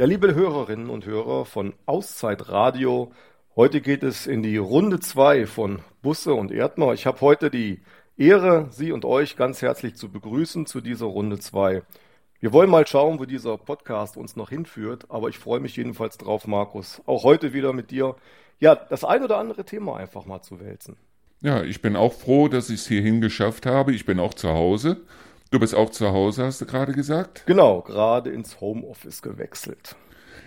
Ja, liebe Hörerinnen und Hörer von Auszeit Radio, heute geht es in die Runde 2 von Busse und Erdmer. Ich habe heute die Ehre, Sie und euch ganz herzlich zu begrüßen zu dieser Runde 2. Wir wollen mal schauen, wo dieser Podcast uns noch hinführt, aber ich freue mich jedenfalls drauf, Markus, auch heute wieder mit dir, ja, das ein oder andere Thema einfach mal zu wälzen. Ja, ich bin auch froh, dass ich es hierhin geschafft habe. Ich bin auch zu Hause Du bist auch zu Hause, hast du gerade gesagt? Genau, gerade ins Homeoffice gewechselt.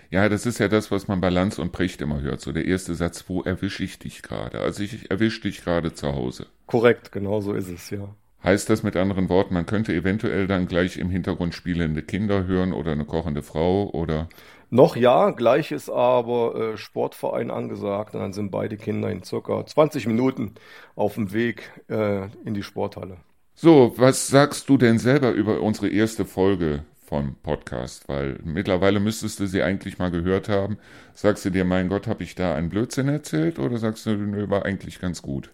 Ja, das ist ja das, was man bei Lanz und Precht immer hört. So der erste Satz, wo erwische ich dich gerade? Also ich erwische dich gerade zu Hause. Korrekt, genau so ist es, ja. Heißt das mit anderen Worten, man könnte eventuell dann gleich im Hintergrund spielende Kinder hören oder eine kochende Frau oder? Noch ja, gleich ist aber äh, Sportverein angesagt und dann sind beide Kinder in circa 20 Minuten auf dem Weg äh, in die Sporthalle. So, was sagst du denn selber über unsere erste Folge vom Podcast? Weil mittlerweile müsstest du sie eigentlich mal gehört haben. Sagst du dir, mein Gott, habe ich da einen Blödsinn erzählt oder sagst du, nö, war eigentlich ganz gut?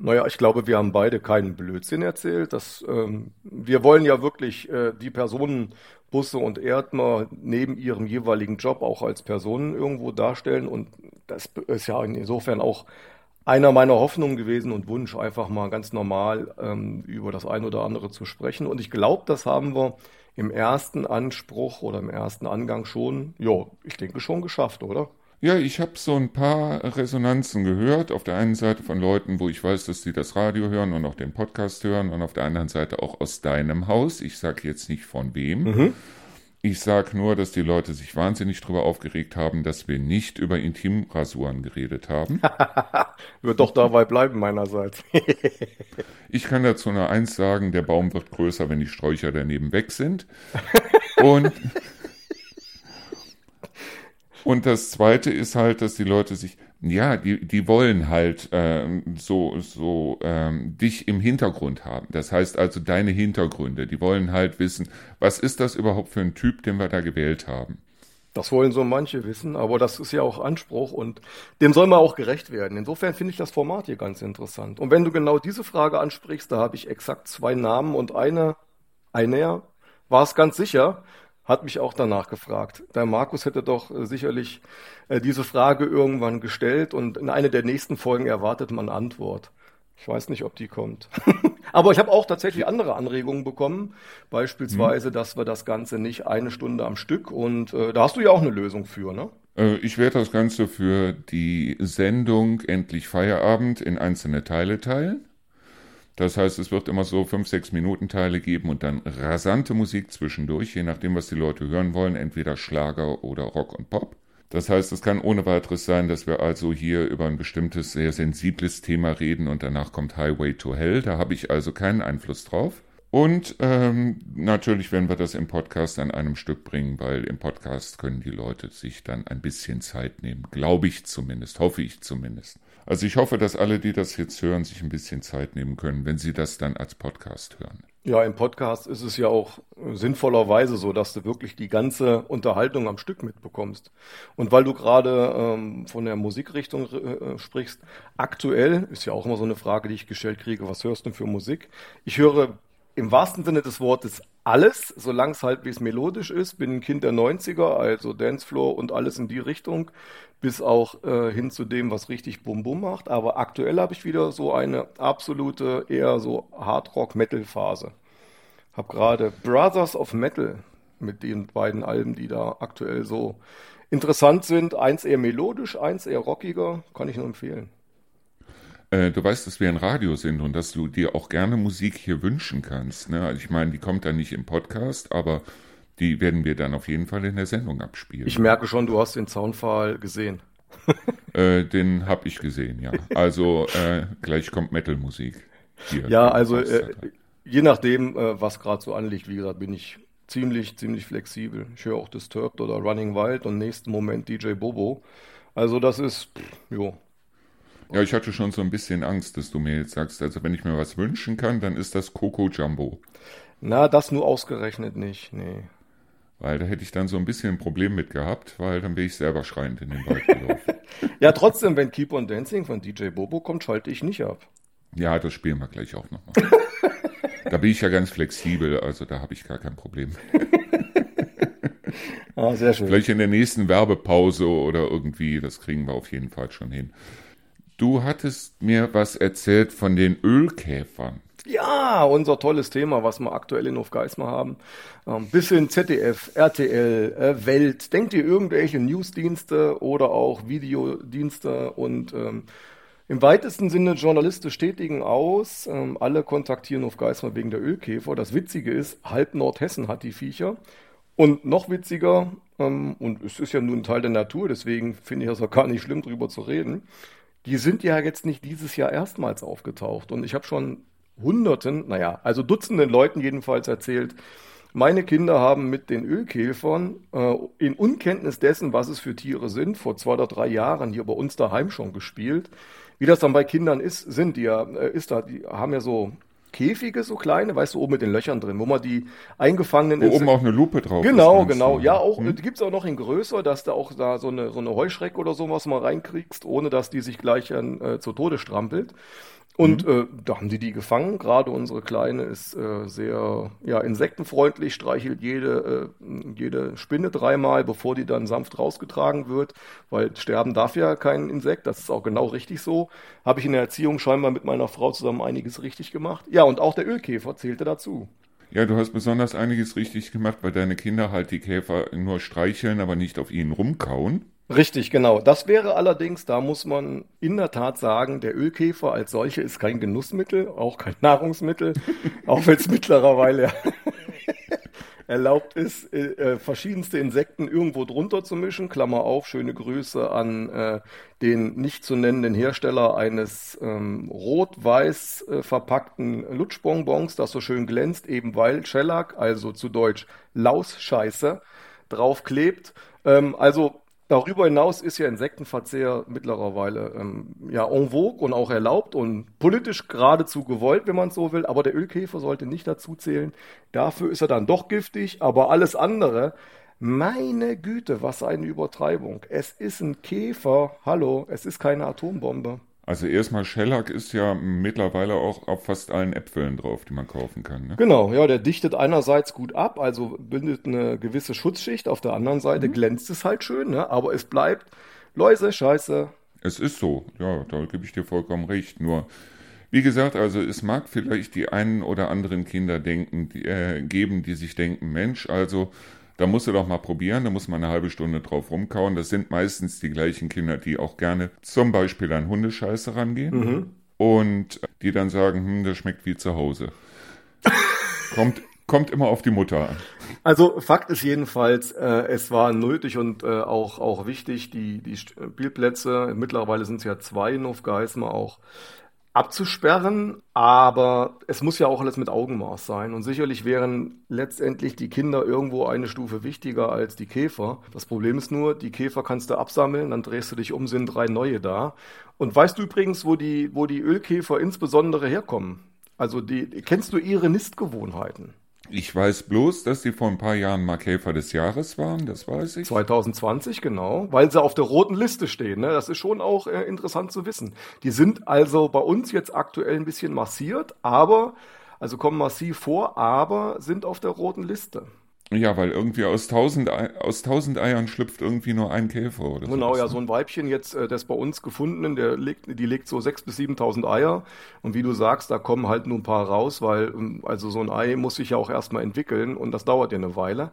Naja, ich glaube, wir haben beide keinen Blödsinn erzählt. Das, ähm, wir wollen ja wirklich äh, die Personen Busse und Erdmer neben ihrem jeweiligen Job auch als Personen irgendwo darstellen. Und das ist ja insofern auch einer meiner Hoffnungen gewesen und Wunsch, einfach mal ganz normal ähm, über das eine oder andere zu sprechen. Und ich glaube, das haben wir im ersten Anspruch oder im ersten Angang schon, ja, ich denke schon geschafft, oder? Ja, ich habe so ein paar Resonanzen gehört. Auf der einen Seite von Leuten, wo ich weiß, dass sie das Radio hören und auch den Podcast hören, und auf der anderen Seite auch aus deinem Haus. Ich sage jetzt nicht von wem. Mhm. Ich sage nur, dass die Leute sich wahnsinnig darüber aufgeregt haben, dass wir nicht über Intimrasuren geredet haben. wird doch dabei bleiben meinerseits. ich kann dazu nur eins sagen, der Baum wird größer, wenn die Sträucher daneben weg sind. Und, und das Zweite ist halt, dass die Leute sich ja, die, die wollen halt ähm, so, so ähm, dich im Hintergrund haben. Das heißt also deine Hintergründe. Die wollen halt wissen, was ist das überhaupt für ein Typ, den wir da gewählt haben. Das wollen so manche wissen, aber das ist ja auch Anspruch und dem soll man auch gerecht werden. Insofern finde ich das Format hier ganz interessant. Und wenn du genau diese Frage ansprichst, da habe ich exakt zwei Namen und eine, einer war es ganz sicher, hat mich auch danach gefragt. Der Markus hätte doch äh, sicherlich äh, diese Frage irgendwann gestellt und in einer der nächsten Folgen erwartet man Antwort. Ich weiß nicht, ob die kommt. Aber ich habe auch tatsächlich andere Anregungen bekommen, beispielsweise, mhm. dass wir das Ganze nicht eine Stunde am Stück und äh, da hast du ja auch eine Lösung für, ne? Äh, ich werde das Ganze für die Sendung Endlich Feierabend in einzelne Teile teilen. Das heißt, es wird immer so fünf, sechs Minuten Teile geben und dann rasante Musik zwischendurch, je nachdem, was die Leute hören wollen, entweder Schlager oder Rock und Pop. Das heißt, es kann ohne weiteres sein, dass wir also hier über ein bestimmtes, sehr sensibles Thema reden und danach kommt Highway to Hell. Da habe ich also keinen Einfluss drauf. Und ähm, natürlich werden wir das im Podcast an einem Stück bringen, weil im Podcast können die Leute sich dann ein bisschen Zeit nehmen. Glaube ich zumindest, hoffe ich zumindest. Also ich hoffe, dass alle, die das jetzt hören, sich ein bisschen Zeit nehmen können, wenn sie das dann als Podcast hören. Ja, im Podcast ist es ja auch sinnvollerweise so, dass du wirklich die ganze Unterhaltung am Stück mitbekommst. Und weil du gerade ähm, von der Musikrichtung äh, sprichst, aktuell ist ja auch immer so eine Frage, die ich gestellt kriege, was hörst du für Musik? Ich höre im wahrsten Sinne des Wortes alles, solange es halbwegs melodisch ist. Bin ein Kind der 90er, also Dancefloor und alles in die Richtung, bis auch äh, hin zu dem, was richtig Bum Bum macht. Aber aktuell habe ich wieder so eine absolute, eher so Hard-Rock-Metal-Phase. Hab gerade Brothers of Metal mit den beiden Alben, die da aktuell so interessant sind. Eins eher melodisch, eins eher rockiger, kann ich nur empfehlen. Äh, du weißt, dass wir ein Radio sind und dass du dir auch gerne Musik hier wünschen kannst. Ne? Ich meine, die kommt dann nicht im Podcast, aber die werden wir dann auf jeden Fall in der Sendung abspielen. Ich merke schon, du hast den Zaunpfahl gesehen. äh, den habe ich gesehen, ja. Also äh, gleich kommt Metal-Musik. Ja, also äh, je nachdem, äh, was gerade so anliegt, wie gesagt, bin ich ziemlich, ziemlich flexibel. Ich höre auch Disturbed oder Running Wild und nächsten Moment DJ Bobo. Also das ist, jo, ja, ich hatte schon so ein bisschen Angst, dass du mir jetzt sagst, also wenn ich mir was wünschen kann, dann ist das Coco Jumbo. Na, das nur ausgerechnet nicht, nee. Weil da hätte ich dann so ein bisschen ein Problem mit gehabt, weil dann wäre ich selber schreiend in den Wald gelaufen. ja, trotzdem, wenn Keep on Dancing von DJ Bobo kommt, schalte ich nicht ab. Ja, das spielen wir gleich auch nochmal. da bin ich ja ganz flexibel, also da habe ich gar kein Problem. Ah, sehr schön. Vielleicht in der nächsten Werbepause oder irgendwie, das kriegen wir auf jeden Fall schon hin. Du hattest mir was erzählt von den Ölkäfern. Ja, unser tolles Thema, was wir aktuell in Hofgeismar haben. Ähm, bisschen ZDF, RTL, äh, Welt. Denkt ihr irgendwelche Newsdienste oder auch Videodienste und ähm, im weitesten Sinne journalistisch tätigen aus. Ähm, alle kontaktieren Hofgeismar wegen der Ölkäfer. Das Witzige ist, halb Nordhessen hat die Viecher. Und noch witziger, ähm, und es ist ja nun Teil der Natur, deswegen finde ich das auch gar nicht schlimm, drüber zu reden. Die sind ja jetzt nicht dieses Jahr erstmals aufgetaucht. Und ich habe schon Hunderten, naja, also Dutzenden Leuten jedenfalls erzählt, meine Kinder haben mit den Ölkäfern äh, in Unkenntnis dessen, was es für Tiere sind, vor zwei oder drei Jahren hier bei uns daheim schon gespielt. Wie das dann bei Kindern ist, sind die ja, äh, ist da, die haben ja so Käfige, so kleine, weißt du, oben mit den Löchern drin, wo man die eingefangenen. Wo oben auch eine Lupe drauf Genau, ist, genau. Du? Ja, auch, hm? gibt's auch noch in größer, dass du auch da so eine, so eine Heuschrecke oder sowas mal reinkriegst, ohne dass die sich gleich äh, zu Tode strampelt. Und mhm. äh, da haben die die gefangen. Gerade unsere Kleine ist äh, sehr ja, insektenfreundlich, streichelt jede, äh, jede Spinne dreimal, bevor die dann sanft rausgetragen wird, weil sterben darf ja kein Insekt. Das ist auch genau richtig so. Habe ich in der Erziehung scheinbar mit meiner Frau zusammen einiges richtig gemacht. Ja, und auch der Ölkäfer zählte dazu. Ja, du hast besonders einiges richtig gemacht, weil deine Kinder halt die Käfer nur streicheln, aber nicht auf ihnen rumkauen. Richtig, genau. Das wäre allerdings, da muss man in der Tat sagen, der Ölkäfer als solche ist kein Genussmittel, auch kein Nahrungsmittel, auch wenn es mittlerweile erlaubt ist, äh, äh, verschiedenste Insekten irgendwo drunter zu mischen. Klammer auf, schöne Grüße an äh, den nicht zu nennenden Hersteller eines ähm, rot-weiß äh, verpackten Lutschbonbons, das so schön glänzt, eben weil Shellac, also zu Deutsch Lausscheiße, draufklebt. Ähm, also Darüber hinaus ist ja Insektenverzehr mittlerweile ähm, ja en vogue und auch erlaubt und politisch geradezu gewollt, wenn man es so will. Aber der Ölkäfer sollte nicht dazu zählen. Dafür ist er dann doch giftig. Aber alles andere, meine Güte, was eine Übertreibung. Es ist ein Käfer. Hallo, es ist keine Atombombe. Also erstmal Shellac ist ja mittlerweile auch auf fast allen Äpfeln drauf, die man kaufen kann. Ne? Genau, ja, der dichtet einerseits gut ab, also bildet eine gewisse Schutzschicht, auf der anderen Seite mhm. glänzt es halt schön, ne? aber es bleibt Läuse, Scheiße. Es ist so, ja, da gebe ich dir vollkommen recht. Nur, wie gesagt, also es mag vielleicht die einen oder anderen Kinder denken, die, äh, geben, die sich denken, Mensch, also da musst du doch mal probieren, da muss man eine halbe Stunde drauf rumkauen. Das sind meistens die gleichen Kinder, die auch gerne zum Beispiel an Hundescheiße rangehen mhm. und die dann sagen, hm, das schmeckt wie zu Hause. kommt, kommt immer auf die Mutter an. Also Fakt ist jedenfalls, äh, es war nötig und äh, auch, auch wichtig, die, die Spielplätze, mittlerweile sind es ja zwei in Hofgeismar auch, abzusperren, aber es muss ja auch alles mit Augenmaß sein. Und sicherlich wären letztendlich die Kinder irgendwo eine Stufe wichtiger als die Käfer. Das Problem ist nur, die Käfer kannst du absammeln, dann drehst du dich um, sind drei neue da. Und weißt du übrigens, wo die, wo die Ölkäfer insbesondere herkommen? Also die, kennst du ihre Nistgewohnheiten? Ich weiß bloß, dass sie vor ein paar Jahren mal Käfer des Jahres waren, das weiß ich. 2020, genau, weil sie auf der roten Liste stehen. Ne? Das ist schon auch äh, interessant zu wissen. Die sind also bei uns jetzt aktuell ein bisschen massiert, aber, also kommen massiv vor, aber sind auf der roten Liste. Ja, weil irgendwie aus tausend, aus tausend Eiern schlüpft irgendwie nur ein Käfer oder so. Genau, ja, so ein Weibchen jetzt, äh, das bei uns gefundenen, der legt, die legt so sechs bis siebentausend Eier. Und wie du sagst, da kommen halt nur ein paar raus, weil, ähm, also so ein Ei muss sich ja auch erstmal entwickeln und das dauert ja eine Weile.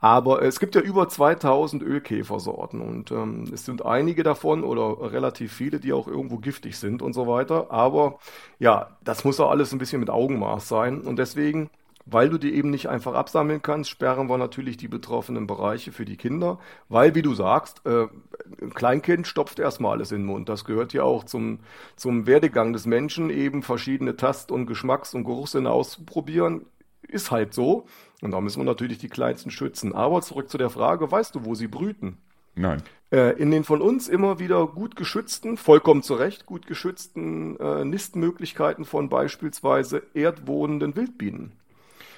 Aber es gibt ja über 2000 Ölkäfersorten und ähm, es sind einige davon oder relativ viele, die auch irgendwo giftig sind und so weiter. Aber ja, das muss auch alles ein bisschen mit Augenmaß sein und deswegen weil du die eben nicht einfach absammeln kannst, sperren wir natürlich die betroffenen Bereiche für die Kinder, weil, wie du sagst, äh, ein Kleinkind stopft erstmal alles in den Mund. Das gehört ja auch zum, zum Werdegang des Menschen, eben verschiedene Tast- und Geschmacks- und Geruchssinne auszuprobieren. Ist halt so. Und da müssen wir natürlich die Kleinsten schützen. Aber zurück zu der Frage, weißt du, wo sie brüten? Nein. Äh, in den von uns immer wieder gut geschützten, vollkommen zu Recht gut geschützten äh, Nistmöglichkeiten von beispielsweise erdwohnenden Wildbienen.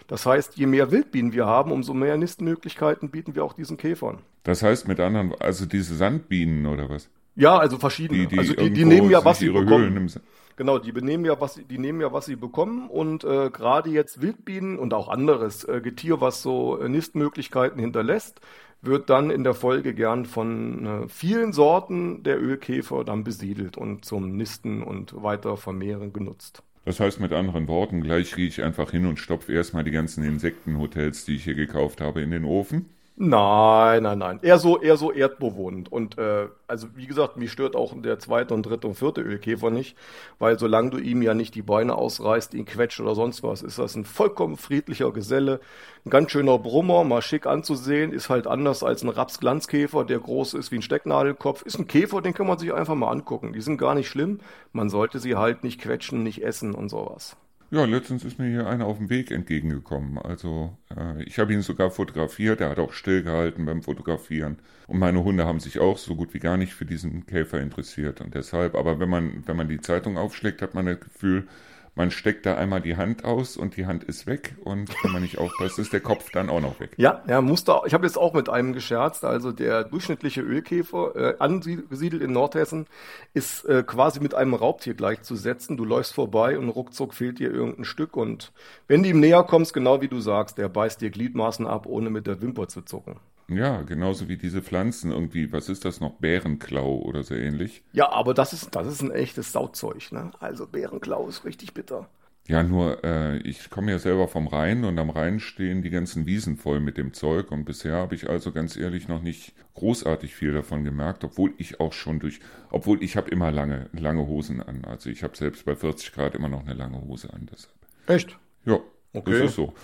Das heißt, je mehr Wildbienen wir haben, umso mehr Nistmöglichkeiten bieten wir auch diesen Käfern. Das heißt mit anderen, also diese Sandbienen oder was? Ja, also verschiedene. Die, die also die, die nehmen ja, was sie bekommen. Genau, die benehmen ja, was die nehmen ja, was sie bekommen und äh, gerade jetzt Wildbienen und auch anderes äh, Getier, was so äh, Nistmöglichkeiten hinterlässt, wird dann in der Folge gern von äh, vielen Sorten der Ölkäfer dann besiedelt und zum Nisten und weiter vermehren genutzt. Das heißt mit anderen Worten, gleich gehe ich einfach hin und stopfe erstmal die ganzen Insektenhotels, die ich hier gekauft habe, in den Ofen. Nein, nein, nein. Eher so, eher so erdbewohnend. Und äh, also wie gesagt, mich stört auch der zweite und dritte und vierte Ölkäfer nicht, weil solange du ihm ja nicht die Beine ausreißt, ihn quetscht oder sonst was, ist das ein vollkommen friedlicher Geselle, ein ganz schöner Brummer, mal schick anzusehen, ist halt anders als ein Rapsglanzkäfer, der groß ist wie ein Stecknadelkopf. Ist ein Käfer, den kann man sich einfach mal angucken. Die sind gar nicht schlimm. Man sollte sie halt nicht quetschen, nicht essen und sowas. Ja, letztens ist mir hier einer auf dem Weg entgegengekommen. Also äh, ich habe ihn sogar fotografiert, er hat auch stillgehalten beim Fotografieren. Und meine Hunde haben sich auch so gut wie gar nicht für diesen Käfer interessiert. Und deshalb, aber wenn man, wenn man die Zeitung aufschlägt, hat man das Gefühl, man steckt da einmal die Hand aus und die Hand ist weg und wenn man nicht aufpasst, ist der Kopf dann auch noch weg. Ja, ja, Muster. Ich habe jetzt auch mit einem gescherzt. Also der durchschnittliche Ölkäfer, äh, angesiedelt in Nordhessen, ist äh, quasi mit einem Raubtier gleichzusetzen. Du läufst vorbei und ruckzuck fehlt dir irgendein Stück und wenn du ihm näher kommst, genau wie du sagst, der beißt dir Gliedmaßen ab, ohne mit der Wimper zu zucken. Ja, genauso wie diese Pflanzen irgendwie, was ist das noch? Bärenklau oder so ähnlich. Ja, aber das ist, das ist ein echtes Sauzeug, ne? Also Bärenklau ist richtig bitter. Ja, nur äh, ich komme ja selber vom Rhein und am Rhein stehen die ganzen Wiesen voll mit dem Zeug und bisher habe ich also ganz ehrlich noch nicht großartig viel davon gemerkt, obwohl ich auch schon durch, obwohl ich habe immer lange, lange Hosen an. Also ich habe selbst bei 40 Grad immer noch eine lange Hose an. Deshalb. Echt? Ja, okay. das ist so.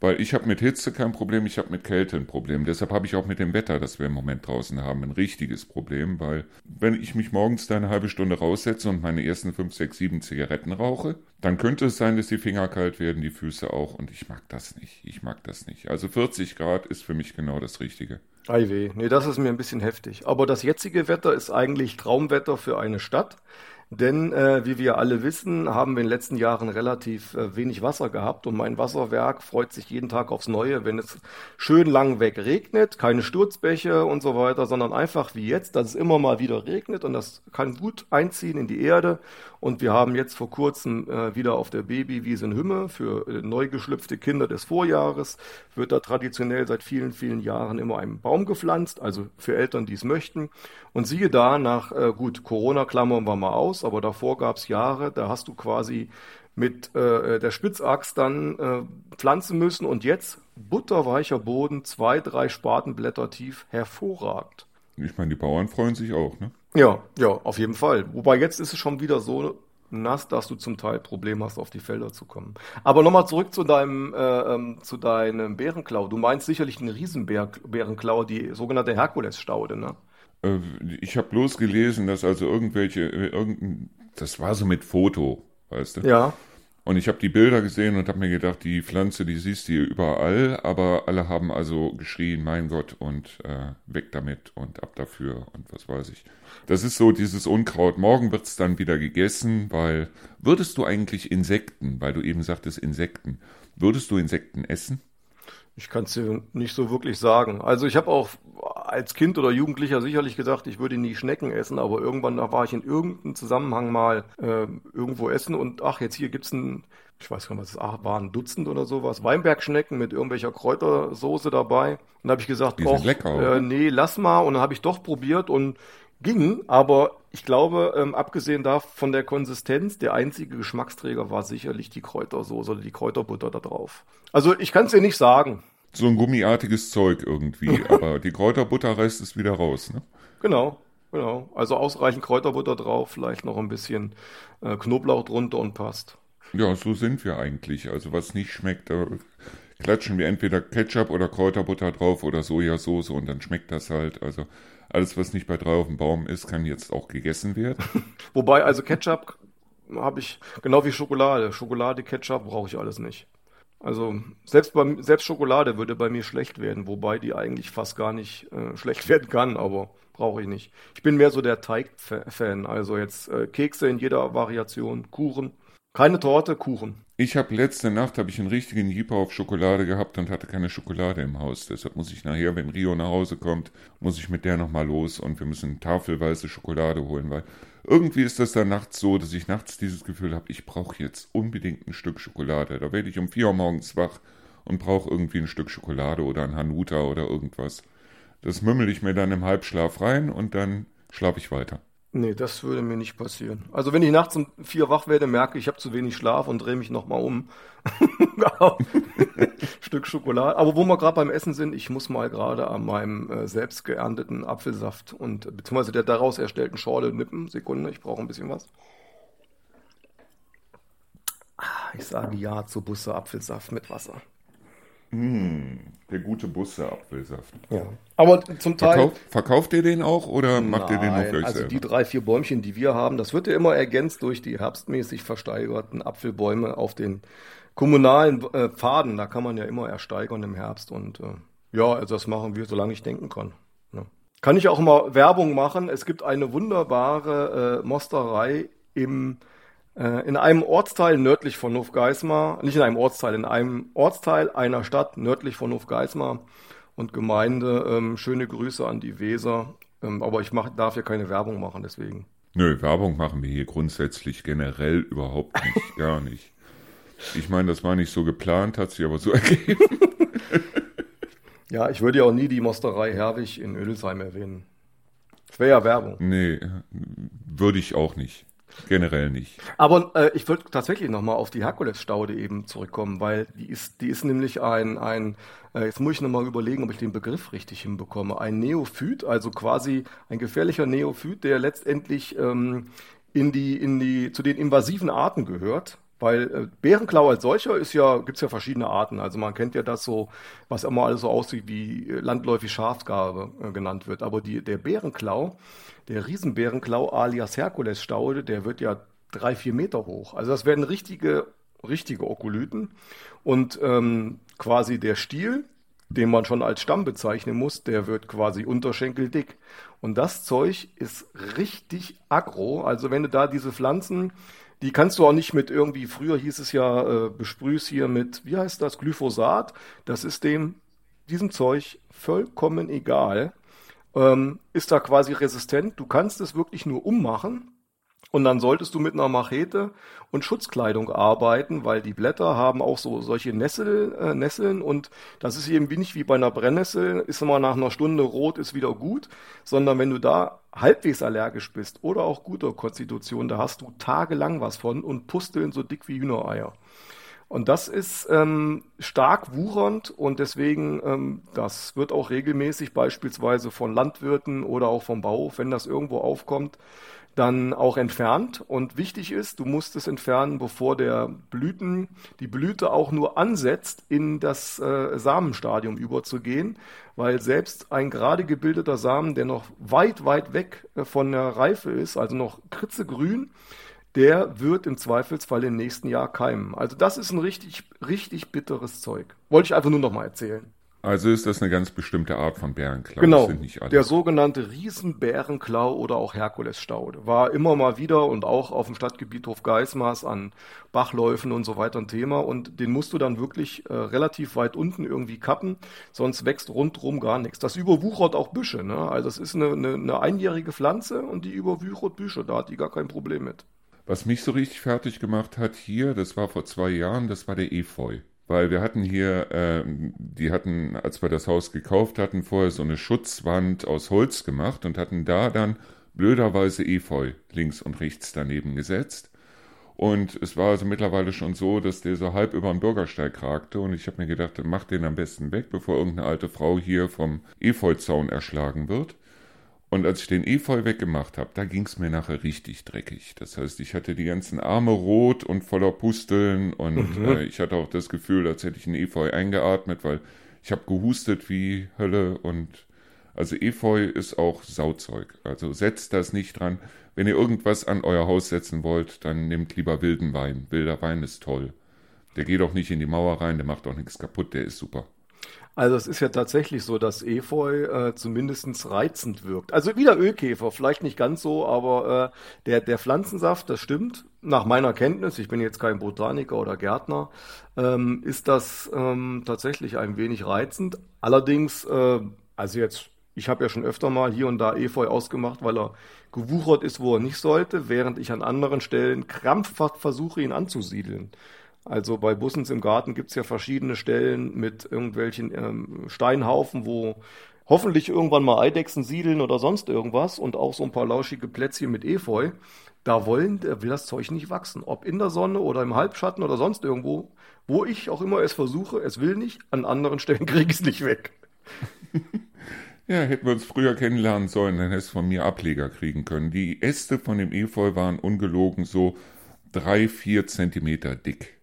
Weil ich habe mit Hitze kein Problem, ich habe mit Kälte ein Problem. Deshalb habe ich auch mit dem Wetter, das wir im Moment draußen haben, ein richtiges Problem, weil wenn ich mich morgens da eine halbe Stunde raussetze und meine ersten fünf, sechs, sieben Zigaretten rauche, dann könnte es sein, dass die Finger kalt werden, die Füße auch und ich mag das nicht. Ich mag das nicht. Also 40 Grad ist für mich genau das Richtige. Ei weh, nee, das ist mir ein bisschen heftig. Aber das jetzige Wetter ist eigentlich Traumwetter für eine Stadt. Denn äh, wie wir alle wissen, haben wir in den letzten Jahren relativ äh, wenig Wasser gehabt und mein Wasserwerk freut sich jeden Tag aufs Neue, wenn es schön lang weg regnet, keine Sturzbäche und so weiter, sondern einfach wie jetzt, dass es immer mal wieder regnet und das kann gut einziehen in die Erde. Und wir haben jetzt vor kurzem äh, wieder auf der Babywiese in Hümme für äh, neu geschlüpfte Kinder des Vorjahres wird da traditionell seit vielen, vielen Jahren immer ein Baum gepflanzt, also für Eltern, die es möchten. Und siehe da, nach, äh, gut, Corona klammern wir mal aus, aber davor gab es Jahre, da hast du quasi mit äh, der Spitzaxt dann äh, pflanzen müssen und jetzt butterweicher Boden, zwei, drei Spatenblätter tief, hervorragend. Ich meine, die Bauern freuen sich auch, ne? Ja, ja, auf jeden Fall. Wobei jetzt ist es schon wieder so nass, dass du zum Teil Probleme hast, auf die Felder zu kommen. Aber nochmal zurück zu deinem, äh, ähm, zu deinem Bärenklau. Du meinst sicherlich den Riesenbärenklau, die sogenannte Herkulesstaude, ne? Äh, ich habe bloß gelesen, dass also irgendwelche, äh, irgendein, das war so mit Foto, weißt du? Ja. Und ich habe die Bilder gesehen und habe mir gedacht, die Pflanze, die siehst du hier überall, aber alle haben also geschrien, mein Gott, und äh, weg damit und ab dafür und was weiß ich. Das ist so dieses Unkraut. Morgen wird's dann wieder gegessen, weil würdest du eigentlich Insekten, weil du eben sagtest Insekten, würdest du Insekten essen? Ich kann es dir nicht so wirklich sagen. Also ich habe auch als Kind oder Jugendlicher sicherlich gesagt, ich würde nie Schnecken essen, aber irgendwann da war ich in irgendeinem Zusammenhang mal äh, irgendwo essen und ach, jetzt hier gibt's ein, ich weiß gar nicht, was es war, ein Dutzend oder sowas, Weinbergschnecken mit irgendwelcher Kräutersoße dabei. Und da habe ich gesagt, lecker, äh, nee, lass mal. Und dann habe ich doch probiert und ging, aber ich glaube, ähm, abgesehen da von der Konsistenz, der einzige Geschmacksträger war sicherlich die Kräutersoße oder die Kräuterbutter da drauf. Also ich kann es dir nicht sagen. So ein gummiartiges Zeug irgendwie, aber die Kräuterbutter reißt es wieder raus, ne? Genau, genau. Also ausreichend Kräuterbutter drauf, vielleicht noch ein bisschen äh, Knoblauch drunter und passt. Ja, so sind wir eigentlich. Also was nicht schmeckt, da klatschen wir entweder Ketchup oder Kräuterbutter drauf oder Sojasauce und dann schmeckt das halt. Also alles, was nicht bei drei auf dem Baum ist, kann jetzt auch gegessen werden. Wobei, also Ketchup habe ich, genau wie Schokolade. Schokolade, Ketchup brauche ich alles nicht. Also selbst, bei, selbst Schokolade würde bei mir schlecht werden, wobei die eigentlich fast gar nicht äh, schlecht werden kann, aber brauche ich nicht. Ich bin mehr so der Teig-Fan, also jetzt äh, Kekse in jeder Variation, Kuchen. Keine Torte, Kuchen. Ich habe letzte Nacht habe ich einen richtigen Jeeper auf Schokolade gehabt und hatte keine Schokolade im Haus. Deshalb muss ich nachher, wenn Rio nach Hause kommt, muss ich mit der nochmal los und wir müssen tafelweise Schokolade holen, weil irgendwie ist das dann nachts so, dass ich nachts dieses Gefühl habe, ich brauche jetzt unbedingt ein Stück Schokolade. Da werde ich um vier Uhr morgens wach und brauche irgendwie ein Stück Schokolade oder ein Hanuta oder irgendwas. Das mümmel ich mir dann im Halbschlaf rein und dann schlafe ich weiter. Nee, das würde mir nicht passieren. Also wenn ich nachts um vier wach werde, merke ich, habe zu wenig Schlaf und drehe mich nochmal um. Stück Schokolade. Aber wo wir gerade beim Essen sind, ich muss mal gerade an meinem äh, selbst geernteten Apfelsaft und beziehungsweise der daraus erstellten Schorle nippen. Sekunde, ich brauche ein bisschen was. Ah, ich sage ja zu Busse Apfelsaft mit Wasser. Hm, der gute Busse Apfelsaft. Ja. Aber zum Teil. Verkauf, verkauft ihr den auch oder macht ihr den nur für euch also selber? die drei, vier Bäumchen, die wir haben, das wird ja immer ergänzt durch die herbstmäßig versteigerten Apfelbäume auf den kommunalen äh, Pfaden. Da kann man ja immer ersteigern im Herbst. Und äh, ja, also das machen wir, solange ich denken kann. Ja. Kann ich auch mal Werbung machen. Es gibt eine wunderbare äh, Mosterei im äh, in einem Ortsteil nördlich von Hofgeismar, nicht in einem Ortsteil, in einem Ortsteil einer Stadt nördlich von Hofgeismar und Gemeinde. Ähm, schöne Grüße an die Weser. Ähm, aber ich mach, darf hier keine Werbung machen, deswegen. Nö, Werbung machen wir hier grundsätzlich generell überhaupt nicht, gar nicht. Ich meine, das war nicht so geplant, hat sich aber so ergeben. Ja, ich würde ja auch nie die Mosterei Herwig in Ödelsheim erwähnen. Das wäre ja Werbung. Nee, würde ich auch nicht. Generell nicht. Aber äh, ich würde tatsächlich nochmal auf die Herkulesstaude eben zurückkommen, weil die ist, die ist nämlich ein, ein äh, jetzt muss ich nochmal überlegen, ob ich den Begriff richtig hinbekomme, ein Neophyt, also quasi ein gefährlicher Neophyt, der letztendlich ähm, in die, in die, zu den invasiven Arten gehört. Weil äh, Bärenklau als solcher ist ja, gibt's ja verschiedene Arten. Also man kennt ja das so, was immer alles so aussieht wie äh, landläufig Schafsgabe äh, genannt wird. Aber die, der Bärenklau, der Riesenbärenklau alias Herkulesstaude, der wird ja drei, vier Meter hoch. Also das werden richtige, richtige Okolyten. Und ähm, quasi der Stiel, den man schon als Stamm bezeichnen muss, der wird quasi unterschenkeldick. Und das Zeug ist richtig aggro. Also wenn du da diese Pflanzen, die kannst du auch nicht mit irgendwie, früher hieß es ja, äh, besprühst hier mit, wie heißt das, Glyphosat. Das ist dem, diesem Zeug vollkommen egal. Ähm, ist da quasi resistent. Du kannst es wirklich nur ummachen. Und dann solltest du mit einer Machete und Schutzkleidung arbeiten, weil die Blätter haben auch so solche Nessel, äh, Nesseln und das ist eben nicht wie bei einer Brennnessel, ist immer nach einer Stunde rot, ist wieder gut, sondern wenn du da halbwegs allergisch bist oder auch guter Konstitution, da hast du tagelang was von und Pusteln so dick wie Hühnereier. Und das ist ähm, stark wuchernd und deswegen, ähm, das wird auch regelmäßig beispielsweise von Landwirten oder auch vom Bau, wenn das irgendwo aufkommt, dann auch entfernt. Und wichtig ist, du musst es entfernen, bevor der Blüten, die Blüte auch nur ansetzt, in das äh, Samenstadium überzugehen, weil selbst ein gerade gebildeter Samen, der noch weit, weit weg äh, von der Reife ist, also noch kritzegrün, der wird im Zweifelsfall im nächsten Jahr keimen. Also das ist ein richtig, richtig bitteres Zeug. Wollte ich einfach nur noch mal erzählen. Also ist das eine ganz bestimmte Art von Bärenklau. Genau, Das sind nicht alle. der sogenannte Riesenbärenklau oder auch Herkulesstaude war immer mal wieder und auch auf dem Stadtgebiet Hofgeismars an Bachläufen und so weiter ein Thema und den musst du dann wirklich äh, relativ weit unten irgendwie kappen, sonst wächst rundrum gar nichts. Das überwuchert auch Büsche, ne? Also es ist eine, eine, eine einjährige Pflanze und die überwuchert Büsche, da hat die gar kein Problem mit. Was mich so richtig fertig gemacht hat hier, das war vor zwei Jahren, das war der Efeu. Weil wir hatten hier, ähm, die hatten, als wir das Haus gekauft hatten, vorher so eine Schutzwand aus Holz gemacht und hatten da dann blöderweise Efeu links und rechts daneben gesetzt. Und es war also mittlerweile schon so, dass der so halb über den Bürgersteig ragte und ich habe mir gedacht, mach den am besten weg, bevor irgendeine alte Frau hier vom Efeuzaun erschlagen wird. Und als ich den Efeu weggemacht habe, da ging es mir nachher richtig dreckig. Das heißt, ich hatte die ganzen Arme rot und voller Pusteln und Mhm. äh, ich hatte auch das Gefühl, als hätte ich einen Efeu eingeatmet, weil ich habe gehustet wie Hölle und also Efeu ist auch Sauzeug. Also setzt das nicht dran. Wenn ihr irgendwas an euer Haus setzen wollt, dann nehmt lieber wilden Wein. Wilder Wein ist toll. Der geht auch nicht in die Mauer rein, der macht auch nichts kaputt, der ist super. Also es ist ja tatsächlich so, dass Efeu äh, zumindest reizend wirkt. Also wieder Ölkäfer, vielleicht nicht ganz so, aber äh, der, der Pflanzensaft, das stimmt. Nach meiner Kenntnis, ich bin jetzt kein Botaniker oder Gärtner, ähm, ist das ähm, tatsächlich ein wenig reizend. Allerdings, äh, also jetzt, ich habe ja schon öfter mal hier und da Efeu ausgemacht, weil er gewuchert ist, wo er nicht sollte, während ich an anderen Stellen krampfhaft versuche, ihn anzusiedeln. Also bei Bussens im Garten gibt's ja verschiedene Stellen mit irgendwelchen ähm, Steinhaufen, wo hoffentlich irgendwann mal Eidechsen siedeln oder sonst irgendwas und auch so ein paar lauschige Plätzchen mit Efeu. Da wollen, da will das Zeug nicht wachsen. Ob in der Sonne oder im Halbschatten oder sonst irgendwo, wo ich auch immer es versuche, es will nicht, an anderen Stellen kriege ich es nicht weg. Ja, hätten wir uns früher kennenlernen sollen, dann hättest du von mir Ableger kriegen können. Die Äste von dem Efeu waren ungelogen so drei, vier Zentimeter dick.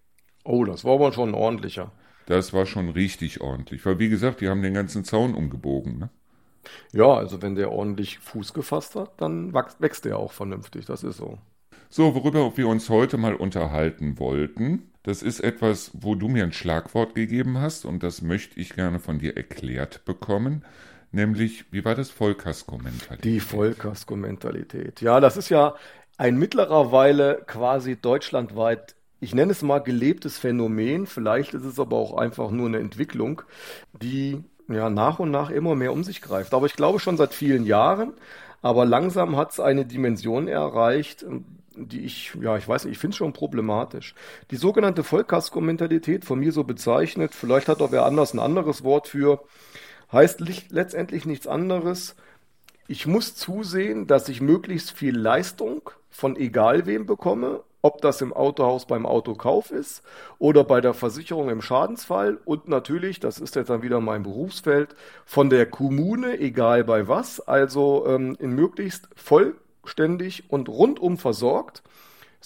Oh, das war aber schon ordentlicher. Das war schon richtig ordentlich, weil wie gesagt, die haben den ganzen Zaun umgebogen. Ne? Ja, also wenn der ordentlich Fuß gefasst hat, dann wächst der auch vernünftig, das ist so. So, worüber wir uns heute mal unterhalten wollten, das ist etwas, wo du mir ein Schlagwort gegeben hast und das möchte ich gerne von dir erklärt bekommen. Nämlich, wie war das Vollkasko-Mentalität? Die Vollkasko-Mentalität. Ja, das ist ja ein mittlerweile quasi deutschlandweit ich nenne es mal gelebtes Phänomen, vielleicht ist es aber auch einfach nur eine Entwicklung, die ja nach und nach immer mehr um sich greift. Aber ich glaube schon seit vielen Jahren, aber langsam hat es eine Dimension erreicht, die ich, ja, ich weiß nicht, ich finde es schon problematisch. Die sogenannte Vollkasko-Mentalität, von mir so bezeichnet, vielleicht hat auch wer anders ein anderes Wort für, heißt letztendlich nichts anderes. Ich muss zusehen, dass ich möglichst viel Leistung von egal wem bekomme ob das im Autohaus beim Autokauf ist oder bei der Versicherung im Schadensfall. Und natürlich, das ist jetzt dann wieder mein Berufsfeld, von der Kommune, egal bei was, also ähm, in möglichst vollständig und rundum versorgt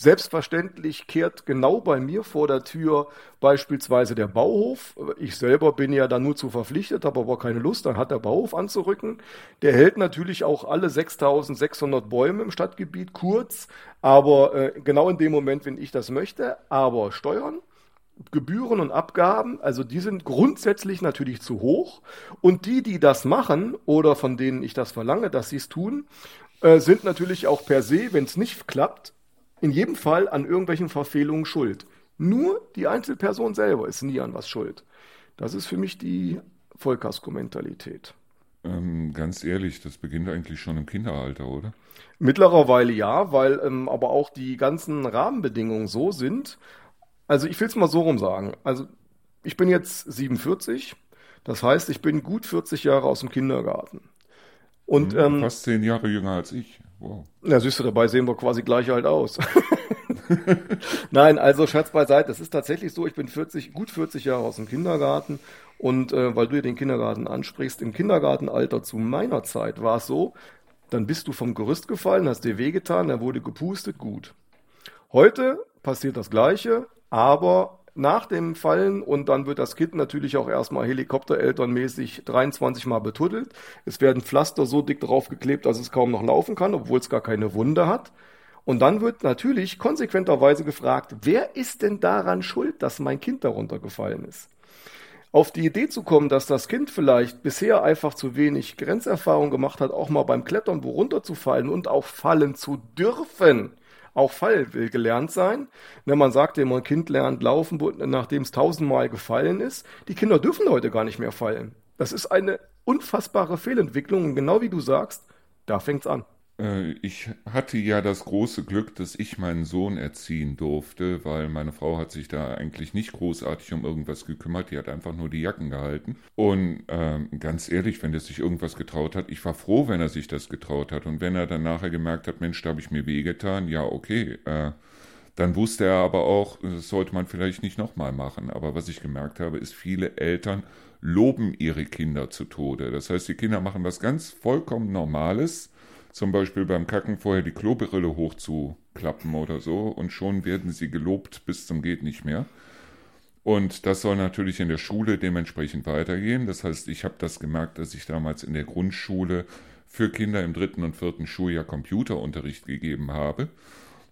Selbstverständlich kehrt genau bei mir vor der Tür beispielsweise der Bauhof. Ich selber bin ja da nur zu verpflichtet, habe aber keine Lust, dann hat der Bauhof anzurücken. Der hält natürlich auch alle 6600 Bäume im Stadtgebiet kurz, aber äh, genau in dem Moment, wenn ich das möchte. Aber Steuern, Gebühren und Abgaben, also die sind grundsätzlich natürlich zu hoch. Und die, die das machen oder von denen ich das verlange, dass sie es tun, äh, sind natürlich auch per se, wenn es nicht klappt, in jedem Fall an irgendwelchen Verfehlungen schuld. Nur die Einzelperson selber ist nie an was schuld. Das ist für mich die Vollkasko-Mentalität. Ähm, ganz ehrlich, das beginnt eigentlich schon im Kinderalter, oder? Mittlerweile ja, weil ähm, aber auch die ganzen Rahmenbedingungen so sind. Also ich will es mal so rum sagen. Also ich bin jetzt 47, das heißt, ich bin gut 40 Jahre aus dem Kindergarten. Und, hm, ähm, fast zehn Jahre jünger als ich. Wow. Ja, siehst du, dabei sehen wir quasi gleich alt aus. Nein, also Scherz beiseite, es ist tatsächlich so, ich bin 40, gut 40 Jahre aus dem Kindergarten und äh, weil du ja den Kindergarten ansprichst, im Kindergartenalter zu meiner Zeit war es so, dann bist du vom Gerüst gefallen, hast dir wehgetan, dann wurde gepustet, gut. Heute passiert das Gleiche, aber nach dem Fallen und dann wird das Kind natürlich auch erstmal helikopterelternmäßig 23 Mal betuddelt. Es werden Pflaster so dick draufgeklebt, dass es kaum noch laufen kann, obwohl es gar keine Wunde hat. Und dann wird natürlich konsequenterweise gefragt, wer ist denn daran schuld, dass mein Kind darunter gefallen ist? Auf die Idee zu kommen, dass das Kind vielleicht bisher einfach zu wenig Grenzerfahrung gemacht hat, auch mal beim Klettern wo runterzufallen und auch fallen zu dürfen, auch Fall will gelernt sein. Wenn man sagt immer, ein Kind lernt laufen, nachdem es tausendmal gefallen ist. Die Kinder dürfen heute gar nicht mehr fallen. Das ist eine unfassbare Fehlentwicklung. Und genau wie du sagst, da fängt's an. Äh, ich hatte ja das große Glück, dass ich meinen Sohn erziehen durfte, weil meine Frau hat sich da eigentlich nicht großartig um irgendwas gekümmert, die hat einfach nur die Jacken gehalten. Und ähm, ganz ehrlich, wenn er sich irgendwas getraut hat, ich war froh, wenn er sich das getraut hat. Und wenn er dann nachher gemerkt hat, Mensch, da habe ich mir wehgetan, ja, okay. Äh, dann wusste er aber auch, das sollte man vielleicht nicht nochmal machen. Aber was ich gemerkt habe, ist, viele Eltern loben ihre Kinder zu Tode. Das heißt, die Kinder machen was ganz vollkommen Normales zum Beispiel beim Kacken vorher die Klobrille hochzuklappen oder so und schon werden sie gelobt bis zum geht nicht mehr. Und das soll natürlich in der Schule dementsprechend weitergehen. Das heißt, ich habe das gemerkt, dass ich damals in der Grundschule für Kinder im dritten und vierten Schuljahr Computerunterricht gegeben habe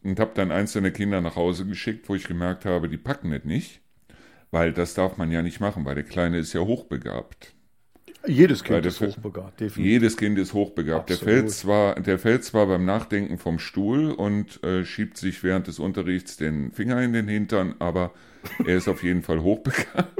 und habe dann einzelne Kinder nach Hause geschickt, wo ich gemerkt habe, die packen es nicht, weil das darf man ja nicht machen, weil der Kleine ist ja hochbegabt. Jedes Kind ist hochbegabt, definitiv. Jedes Kind ist hochbegabt. Der fällt, zwar, der fällt zwar beim Nachdenken vom Stuhl und äh, schiebt sich während des Unterrichts den Finger in den Hintern, aber er ist auf jeden Fall hochbegabt.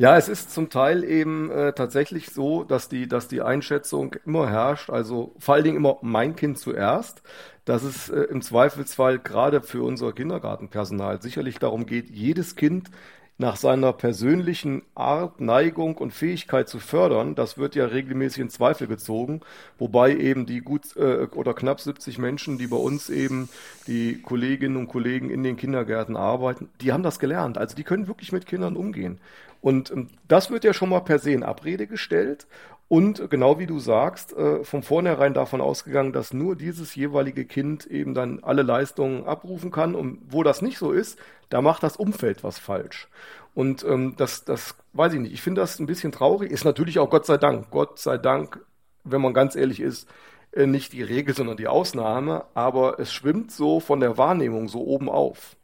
Ja, es ist zum Teil eben äh, tatsächlich so, dass die, dass die Einschätzung immer herrscht, also vor allen Dingen immer mein Kind zuerst, dass es äh, im Zweifelsfall gerade für unser Kindergartenpersonal sicherlich darum geht, jedes Kind nach seiner persönlichen Art, Neigung und Fähigkeit zu fördern, das wird ja regelmäßig in Zweifel gezogen, wobei eben die gut äh, oder knapp 70 Menschen, die bei uns eben die Kolleginnen und Kollegen in den Kindergärten arbeiten, die haben das gelernt. Also die können wirklich mit Kindern umgehen. Und ähm, das wird ja schon mal per se in Abrede gestellt. Und genau wie du sagst, äh, von vornherein davon ausgegangen, dass nur dieses jeweilige Kind eben dann alle Leistungen abrufen kann. Und wo das nicht so ist, da macht das Umfeld was falsch. Und ähm, das, das weiß ich nicht. Ich finde das ein bisschen traurig. Ist natürlich auch Gott sei Dank. Gott sei Dank, wenn man ganz ehrlich ist, äh, nicht die Regel, sondern die Ausnahme. Aber es schwimmt so von der Wahrnehmung so oben auf.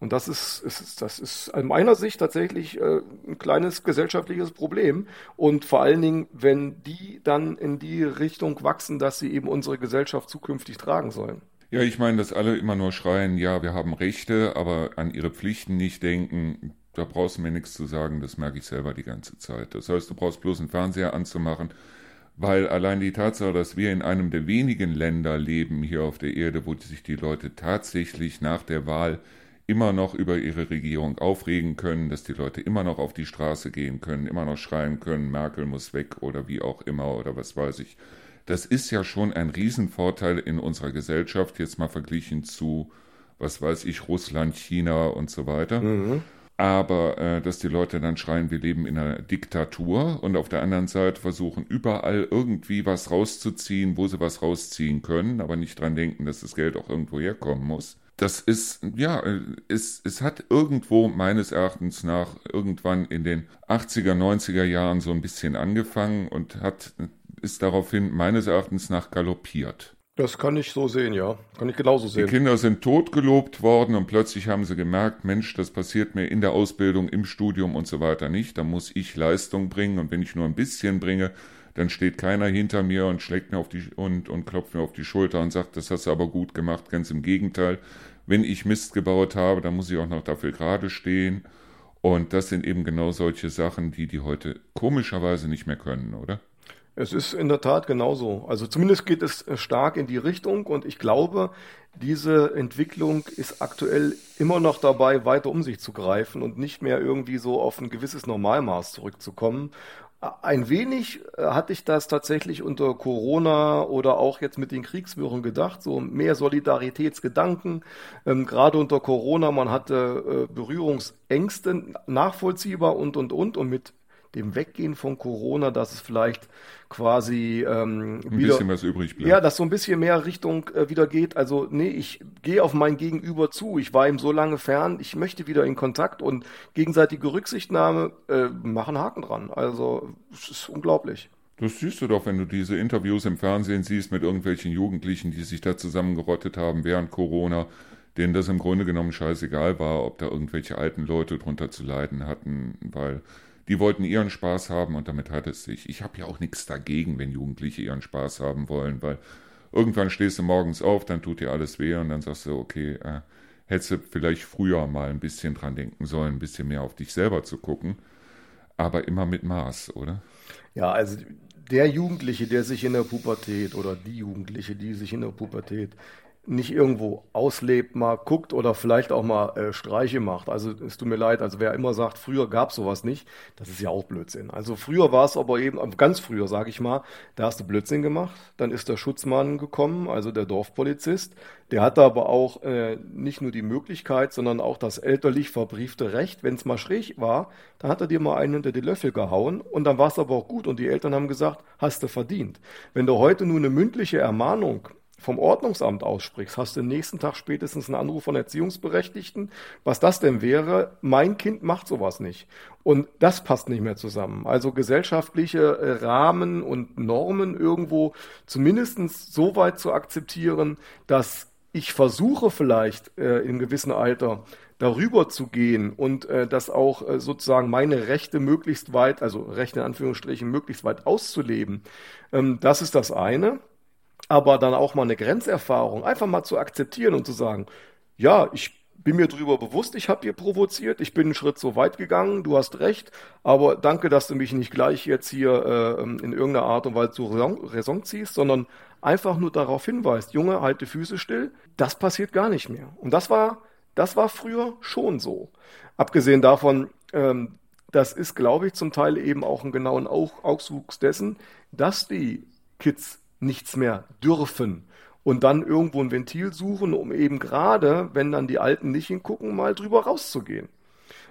Und das ist, ist, das ist aus meiner Sicht tatsächlich äh, ein kleines gesellschaftliches Problem. Und vor allen Dingen, wenn die dann in die Richtung wachsen, dass sie eben unsere Gesellschaft zukünftig tragen sollen. Ja, ich meine, dass alle immer nur schreien, ja, wir haben Rechte, aber an ihre Pflichten nicht denken, da brauchst du mir nichts zu sagen, das merke ich selber die ganze Zeit. Das heißt, du brauchst bloß einen Fernseher anzumachen, weil allein die Tatsache, dass wir in einem der wenigen Länder leben hier auf der Erde, wo sich die Leute tatsächlich nach der Wahl immer noch über ihre Regierung aufregen können, dass die Leute immer noch auf die Straße gehen können, immer noch schreien können, Merkel muss weg oder wie auch immer oder was weiß ich. Das ist ja schon ein Riesenvorteil in unserer Gesellschaft, jetzt mal verglichen zu, was weiß ich, Russland, China und so weiter. Mhm. Aber äh, dass die Leute dann schreien, wir leben in einer Diktatur und auf der anderen Seite versuchen, überall irgendwie was rauszuziehen, wo sie was rausziehen können, aber nicht dran denken, dass das Geld auch irgendwo herkommen muss das ist, ja, es, es hat irgendwo meines Erachtens nach irgendwann in den 80er, 90er Jahren so ein bisschen angefangen und hat, ist daraufhin meines Erachtens nach galoppiert. Das kann ich so sehen, ja. Kann ich genauso sehen. Die Kinder sind totgelobt worden und plötzlich haben sie gemerkt, Mensch, das passiert mir in der Ausbildung, im Studium und so weiter nicht. Da muss ich Leistung bringen und wenn ich nur ein bisschen bringe, dann steht keiner hinter mir und schlägt mir auf die und, und klopft mir auf die Schulter und sagt, das hast du aber gut gemacht. Ganz im Gegenteil. Wenn ich Mist gebaut habe, dann muss ich auch noch dafür gerade stehen. Und das sind eben genau solche Sachen, die die heute komischerweise nicht mehr können, oder? Es ist in der Tat genauso. Also zumindest geht es stark in die Richtung und ich glaube, diese Entwicklung ist aktuell immer noch dabei, weiter um sich zu greifen und nicht mehr irgendwie so auf ein gewisses Normalmaß zurückzukommen. Ein wenig äh, hatte ich das tatsächlich unter Corona oder auch jetzt mit den Kriegswirren gedacht, so mehr Solidaritätsgedanken. Ähm, gerade unter Corona, man hatte äh, Berührungsängste nachvollziehbar und, und, und. Und mit dem Weggehen von Corona, dass es vielleicht quasi ähm, ein wieder, bisschen was übrig bleibt. Ja, dass so ein bisschen mehr Richtung äh, wieder geht. Also nee, ich gehe auf mein Gegenüber zu. Ich war ihm so lange fern, ich möchte wieder in Kontakt und gegenseitige Rücksichtnahme äh, machen Haken dran. Also es ist unglaublich. Das siehst du doch, wenn du diese Interviews im Fernsehen siehst mit irgendwelchen Jugendlichen, die sich da zusammengerottet haben während Corona, denen das im Grunde genommen scheißegal war, ob da irgendwelche alten Leute drunter zu leiden hatten, weil die wollten ihren Spaß haben und damit hat es sich. Ich habe ja auch nichts dagegen, wenn Jugendliche ihren Spaß haben wollen, weil irgendwann stehst du morgens auf, dann tut dir alles weh und dann sagst du, okay, äh, hättest du vielleicht früher mal ein bisschen dran denken sollen, ein bisschen mehr auf dich selber zu gucken, aber immer mit Maß, oder? Ja, also der Jugendliche, der sich in der Pubertät oder die Jugendliche, die sich in der Pubertät nicht irgendwo auslebt, mal guckt oder vielleicht auch mal äh, Streiche macht. Also es tut mir leid, also wer immer sagt, früher gab sowas nicht, das ist ja auch Blödsinn. Also früher war es aber eben, ganz früher sage ich mal, da hast du Blödsinn gemacht, dann ist der Schutzmann gekommen, also der Dorfpolizist, der hatte aber auch äh, nicht nur die Möglichkeit, sondern auch das elterlich verbriefte Recht, wenn es mal schräg war, dann hat er dir mal einen hinter die Löffel gehauen und dann war es aber auch gut und die Eltern haben gesagt, hast du verdient. Wenn du heute nur eine mündliche Ermahnung vom Ordnungsamt aussprichst, hast du den nächsten Tag spätestens einen Anruf von Erziehungsberechtigten. Was das denn wäre, mein Kind macht sowas nicht. Und das passt nicht mehr zusammen. Also gesellschaftliche äh, Rahmen und Normen irgendwo zumindest so weit zu akzeptieren, dass ich versuche vielleicht äh, im gewissen Alter darüber zu gehen und äh, das auch äh, sozusagen meine Rechte möglichst weit, also Rechte in Anführungsstrichen möglichst weit auszuleben. Ähm, das ist das eine aber dann auch mal eine Grenzerfahrung einfach mal zu akzeptieren und zu sagen, ja, ich bin mir darüber bewusst, ich habe dir provoziert, ich bin einen Schritt so weit gegangen, du hast recht, aber danke, dass du mich nicht gleich jetzt hier äh, in irgendeiner Art und Weise zu Raison, Raison ziehst, sondern einfach nur darauf hinweist, Junge, halt die Füße still, das passiert gar nicht mehr. Und das war, das war früher schon so. Abgesehen davon, ähm, das ist, glaube ich, zum Teil eben auch ein genauen Auswuchs dessen, dass die Kids nichts mehr dürfen und dann irgendwo ein Ventil suchen, um eben gerade, wenn dann die Alten nicht hingucken, mal drüber rauszugehen.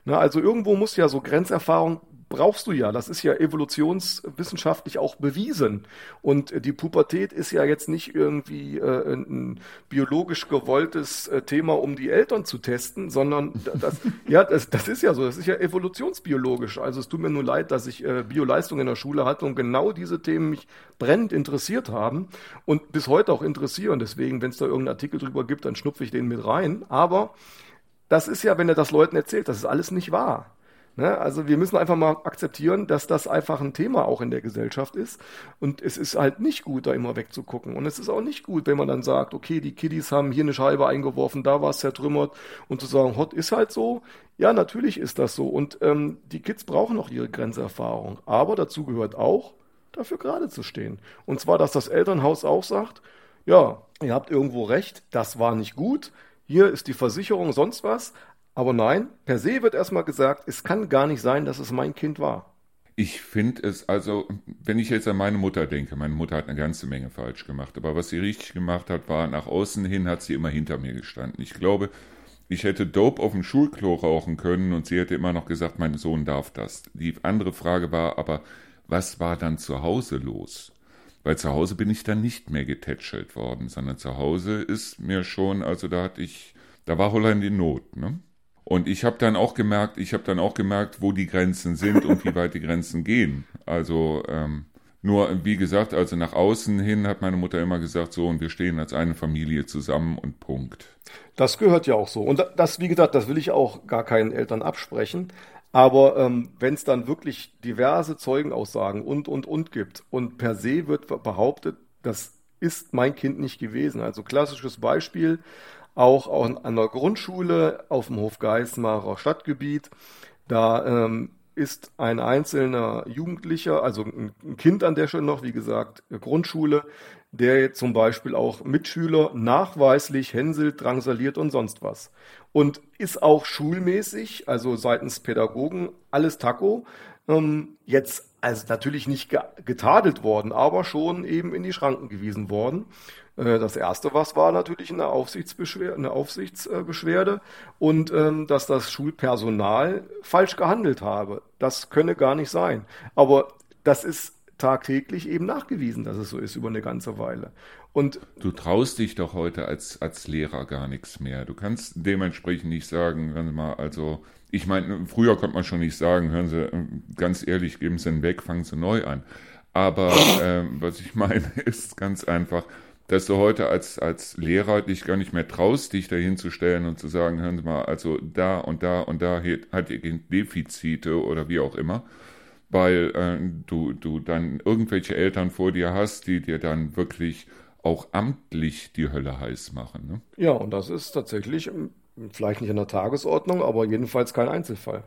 Na, also irgendwo muss ja so Grenzerfahrung brauchst du ja. Das ist ja evolutionswissenschaftlich auch bewiesen. Und die Pubertät ist ja jetzt nicht irgendwie äh, ein biologisch gewolltes äh, Thema, um die Eltern zu testen, sondern das, ja, das, das ist ja so. Das ist ja evolutionsbiologisch. Also es tut mir nur leid, dass ich äh, Bioleistung in der Schule hatte und genau diese Themen mich brennend interessiert haben und bis heute auch interessieren. Deswegen, wenn es da irgendeinen Artikel drüber gibt, dann schnupfe ich den mit rein. Aber das ist ja, wenn er das Leuten erzählt, das ist alles nicht wahr. Ne? Also wir müssen einfach mal akzeptieren, dass das einfach ein Thema auch in der Gesellschaft ist. Und es ist halt nicht gut, da immer wegzugucken. Und es ist auch nicht gut, wenn man dann sagt, okay, die Kiddies haben hier eine Scheibe eingeworfen, da war es zertrümmert. Und zu sagen, Hot ist halt so. Ja, natürlich ist das so. Und ähm, die Kids brauchen auch ihre Grenzerfahrung. Aber dazu gehört auch, dafür gerade zu stehen. Und zwar, dass das Elternhaus auch sagt, ja, ihr habt irgendwo recht, das war nicht gut. Hier ist die Versicherung, sonst was. Aber nein, per se wird erstmal gesagt, es kann gar nicht sein, dass es mein Kind war. Ich finde es, also, wenn ich jetzt an meine Mutter denke, meine Mutter hat eine ganze Menge falsch gemacht, aber was sie richtig gemacht hat, war, nach außen hin hat sie immer hinter mir gestanden. Ich glaube, ich hätte Dope auf dem Schulklo rauchen können und sie hätte immer noch gesagt, mein Sohn darf das. Die andere Frage war aber, was war dann zu Hause los? Weil zu Hause bin ich dann nicht mehr getätschelt worden, sondern zu Hause ist mir schon, also da hatte ich, da war Holland in Not, ne? Und ich habe dann auch gemerkt, ich habe dann auch gemerkt, wo die Grenzen sind und wie weit die Grenzen gehen. Also ähm, nur, wie gesagt, also nach außen hin hat meine Mutter immer gesagt, so und wir stehen als eine Familie zusammen und Punkt. Das gehört ja auch so. Und das, wie gesagt, das will ich auch gar keinen Eltern absprechen. Aber ähm, wenn es dann wirklich diverse Zeugenaussagen und, und, und gibt und per se wird behauptet, das ist mein Kind nicht gewesen. Also klassisches Beispiel, auch an der Grundschule auf dem Hof Geismarer Stadtgebiet. Da ähm, ist ein einzelner Jugendlicher, also ein Kind an der Stelle noch, wie gesagt, Grundschule, der zum Beispiel auch Mitschüler nachweislich hänselt, drangsaliert und sonst was. Und ist auch schulmäßig, also seitens Pädagogen, alles Taco. Ähm, jetzt also natürlich nicht getadelt worden, aber schon eben in die Schranken gewiesen worden. Äh, das erste, was war natürlich eine Aufsichtsbeschwerde, eine Aufsichtsbeschwerde und ähm, dass das Schulpersonal falsch gehandelt habe. Das könne gar nicht sein. Aber das ist tagtäglich eben nachgewiesen, dass es so ist über eine ganze Weile. Und du traust dich doch heute als, als Lehrer gar nichts mehr. Du kannst dementsprechend nicht sagen, hören Sie mal, also, ich meine, früher konnte man schon nicht sagen, hören Sie, ganz ehrlich, geben Sie ihn weg, fangen Sie neu an. Aber ähm, was ich meine, ist ganz einfach, dass du heute als, als Lehrer dich gar nicht mehr traust, dich dahin zu stellen und zu sagen, hören Sie mal, also da und da und da hat ihr Defizite oder wie auch immer, weil äh, du, du dann irgendwelche Eltern vor dir hast, die dir dann wirklich auch amtlich die Hölle heiß machen. Ne? Ja, und das ist tatsächlich ähm, vielleicht nicht in der Tagesordnung, aber jedenfalls kein Einzelfall.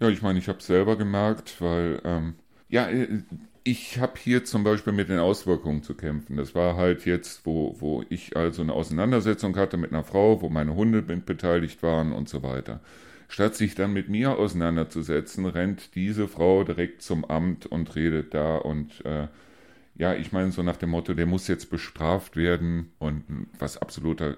Ja, ich meine, ich habe es selber gemerkt, weil ähm, ja, äh, ich habe hier zum Beispiel mit den Auswirkungen zu kämpfen. Das war halt jetzt, wo, wo ich also eine Auseinandersetzung hatte mit einer Frau, wo meine Hunde mit beteiligt waren und so weiter. Statt sich dann mit mir auseinanderzusetzen, rennt diese Frau direkt zum Amt und redet da und äh, ja, ich meine so nach dem Motto, der muss jetzt bestraft werden und was absoluter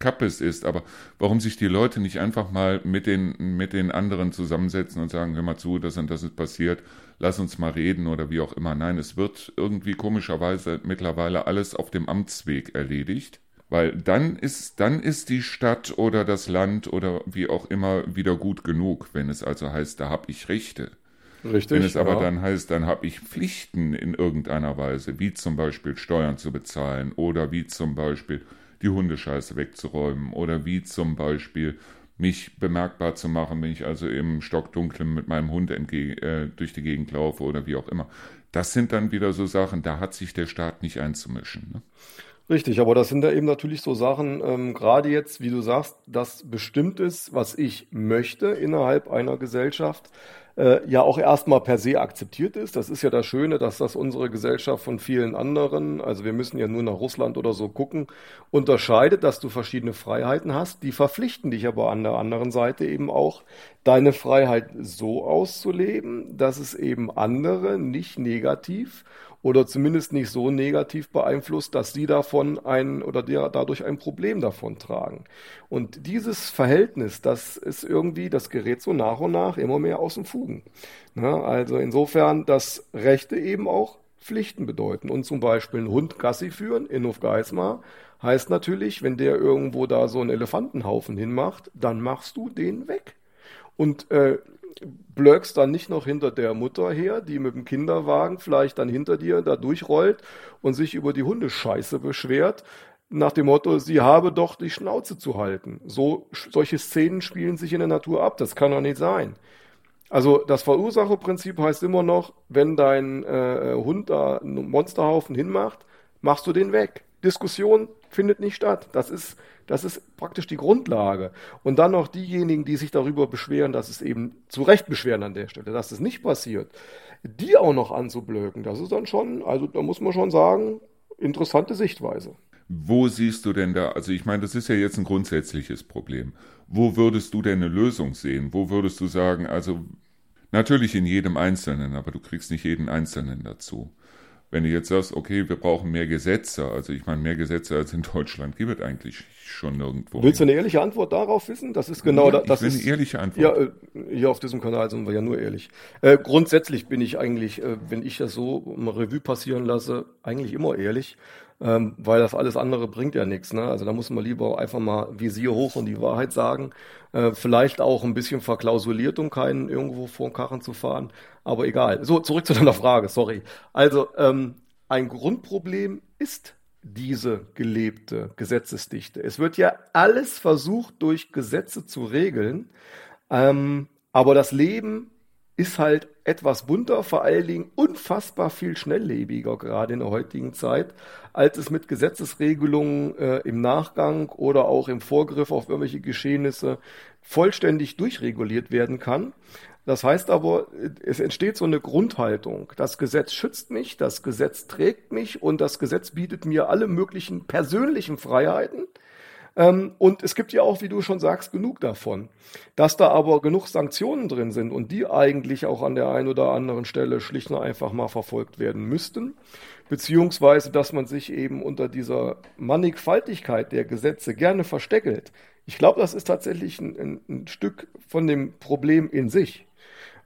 Kappes ist, aber warum sich die Leute nicht einfach mal mit den, mit den anderen zusammensetzen und sagen, hör mal zu, das und das ist passiert, lass uns mal reden oder wie auch immer. Nein, es wird irgendwie komischerweise mittlerweile alles auf dem Amtsweg erledigt. Weil dann ist, dann ist die Stadt oder das Land oder wie auch immer wieder gut genug, wenn es also heißt, da habe ich Rechte. Richtig. Wenn es aber ja. dann heißt, dann habe ich Pflichten in irgendeiner Weise, wie zum Beispiel Steuern zu bezahlen oder wie zum Beispiel die Hundescheiße wegzuräumen oder wie zum Beispiel mich bemerkbar zu machen, wenn ich also im Stockdunklen mit meinem Hund äh, durch die Gegend laufe oder wie auch immer. Das sind dann wieder so Sachen, da hat sich der Staat nicht einzumischen. Ne? Richtig, aber das sind ja eben natürlich so Sachen, ähm, gerade jetzt, wie du sagst, das bestimmt ist, was ich möchte innerhalb einer Gesellschaft. Äh, ja auch erstmal per se akzeptiert ist. Das ist ja das Schöne, dass das unsere Gesellschaft von vielen anderen, also wir müssen ja nur nach Russland oder so gucken, unterscheidet, dass du verschiedene Freiheiten hast. Die verpflichten dich aber an der anderen Seite eben auch, deine Freiheit so auszuleben, dass es eben andere nicht negativ oder zumindest nicht so negativ beeinflusst, dass sie davon ein oder der, dadurch ein Problem davon tragen. Und dieses Verhältnis, das ist irgendwie, das gerät so nach und nach immer mehr aus dem Fugen. Ne? Also insofern, dass Rechte eben auch Pflichten bedeuten. Und zum Beispiel einen Hund Gassi führen in Hofgeismar heißt natürlich, wenn der irgendwo da so einen Elefantenhaufen hinmacht, dann machst du den weg. Und äh, blöckst dann nicht noch hinter der Mutter her, die mit dem Kinderwagen vielleicht dann hinter dir da durchrollt und sich über die Hundescheiße beschwert, nach dem Motto, sie habe doch die Schnauze zu halten. So, solche Szenen spielen sich in der Natur ab, das kann doch nicht sein. Also das Verursacherprinzip heißt immer noch, wenn dein äh, Hund da einen Monsterhaufen hinmacht, machst du den weg. Diskussion findet nicht statt. Das ist, das ist praktisch die Grundlage. Und dann noch diejenigen, die sich darüber beschweren, dass es eben zu Recht beschweren an der Stelle, dass es nicht passiert, die auch noch anzublöken, das ist dann schon, also da muss man schon sagen, interessante Sichtweise. Wo siehst du denn da, also ich meine, das ist ja jetzt ein grundsätzliches Problem. Wo würdest du denn eine Lösung sehen? Wo würdest du sagen, also natürlich in jedem Einzelnen, aber du kriegst nicht jeden Einzelnen dazu. Wenn du jetzt sagst, okay, wir brauchen mehr Gesetze, also ich meine, mehr Gesetze als in Deutschland gibt es eigentlich schon nirgendwo. Willst du eine ehrliche Antwort darauf wissen? Das ist genau ja, das. Ich will ist, eine ehrliche Antwort. Ja, äh, hier auf diesem Kanal sind wir ja nur ehrlich. Äh, grundsätzlich bin ich eigentlich, äh, wenn ich das so mal Revue passieren lasse, eigentlich immer ehrlich ähm, weil das alles andere bringt ja nichts. Ne? Also da muss man lieber einfach mal Visier hoch und die Wahrheit sagen. Äh, vielleicht auch ein bisschen verklausuliert, um keinen irgendwo vor den Karren zu fahren. Aber egal. So, zurück zu deiner Frage, sorry. Also ähm, ein Grundproblem ist diese gelebte Gesetzesdichte. Es wird ja alles versucht, durch Gesetze zu regeln. Ähm, aber das Leben ist halt etwas bunter, vor allen Dingen unfassbar viel schnelllebiger, gerade in der heutigen Zeit, als es mit Gesetzesregelungen äh, im Nachgang oder auch im Vorgriff auf irgendwelche Geschehnisse vollständig durchreguliert werden kann. Das heißt aber, es entsteht so eine Grundhaltung. Das Gesetz schützt mich, das Gesetz trägt mich und das Gesetz bietet mir alle möglichen persönlichen Freiheiten. Ähm, und es gibt ja auch, wie du schon sagst, genug davon. Dass da aber genug Sanktionen drin sind und die eigentlich auch an der einen oder anderen Stelle schlicht und einfach mal verfolgt werden müssten, beziehungsweise dass man sich eben unter dieser Mannigfaltigkeit der Gesetze gerne versteckelt. Ich glaube, das ist tatsächlich ein, ein, Stück von dem Problem in sich.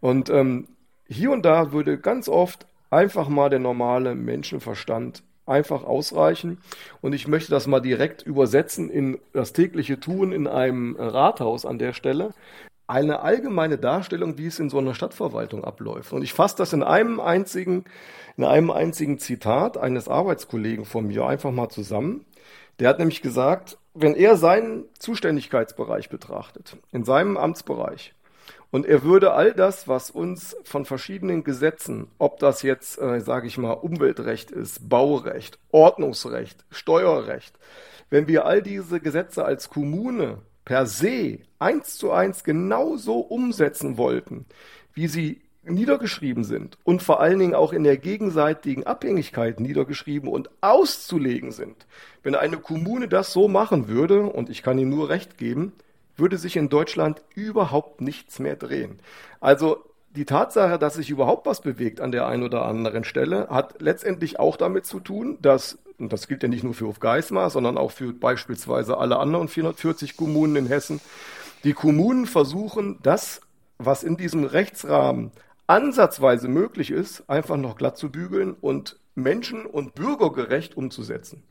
Und ähm, hier und da würde ganz oft einfach mal der normale Menschenverstand einfach ausreichen. Und ich möchte das mal direkt übersetzen in das tägliche Tun in einem Rathaus an der Stelle. Eine allgemeine Darstellung, wie es in so einer Stadtverwaltung abläuft. Und ich fasse das in einem einzigen, in einem einzigen Zitat eines Arbeitskollegen von mir einfach mal zusammen. Der hat nämlich gesagt, wenn er seinen Zuständigkeitsbereich betrachtet, in seinem Amtsbereich, und er würde all das, was uns von verschiedenen Gesetzen, ob das jetzt, äh, sage ich mal, Umweltrecht ist, Baurecht, Ordnungsrecht, Steuerrecht, wenn wir all diese Gesetze als Kommune per se eins zu eins genauso umsetzen wollten, wie sie niedergeschrieben sind und vor allen Dingen auch in der gegenseitigen Abhängigkeit niedergeschrieben und auszulegen sind. Wenn eine Kommune das so machen würde, und ich kann ihm nur recht geben, würde sich in Deutschland überhaupt nichts mehr drehen. Also die Tatsache, dass sich überhaupt was bewegt an der einen oder anderen Stelle, hat letztendlich auch damit zu tun, dass, und das gilt ja nicht nur für Hofgeismar, sondern auch für beispielsweise alle anderen 440 Kommunen in Hessen, die Kommunen versuchen, das, was in diesem Rechtsrahmen ansatzweise möglich ist, einfach noch glatt zu bügeln und menschen- und bürgergerecht umzusetzen.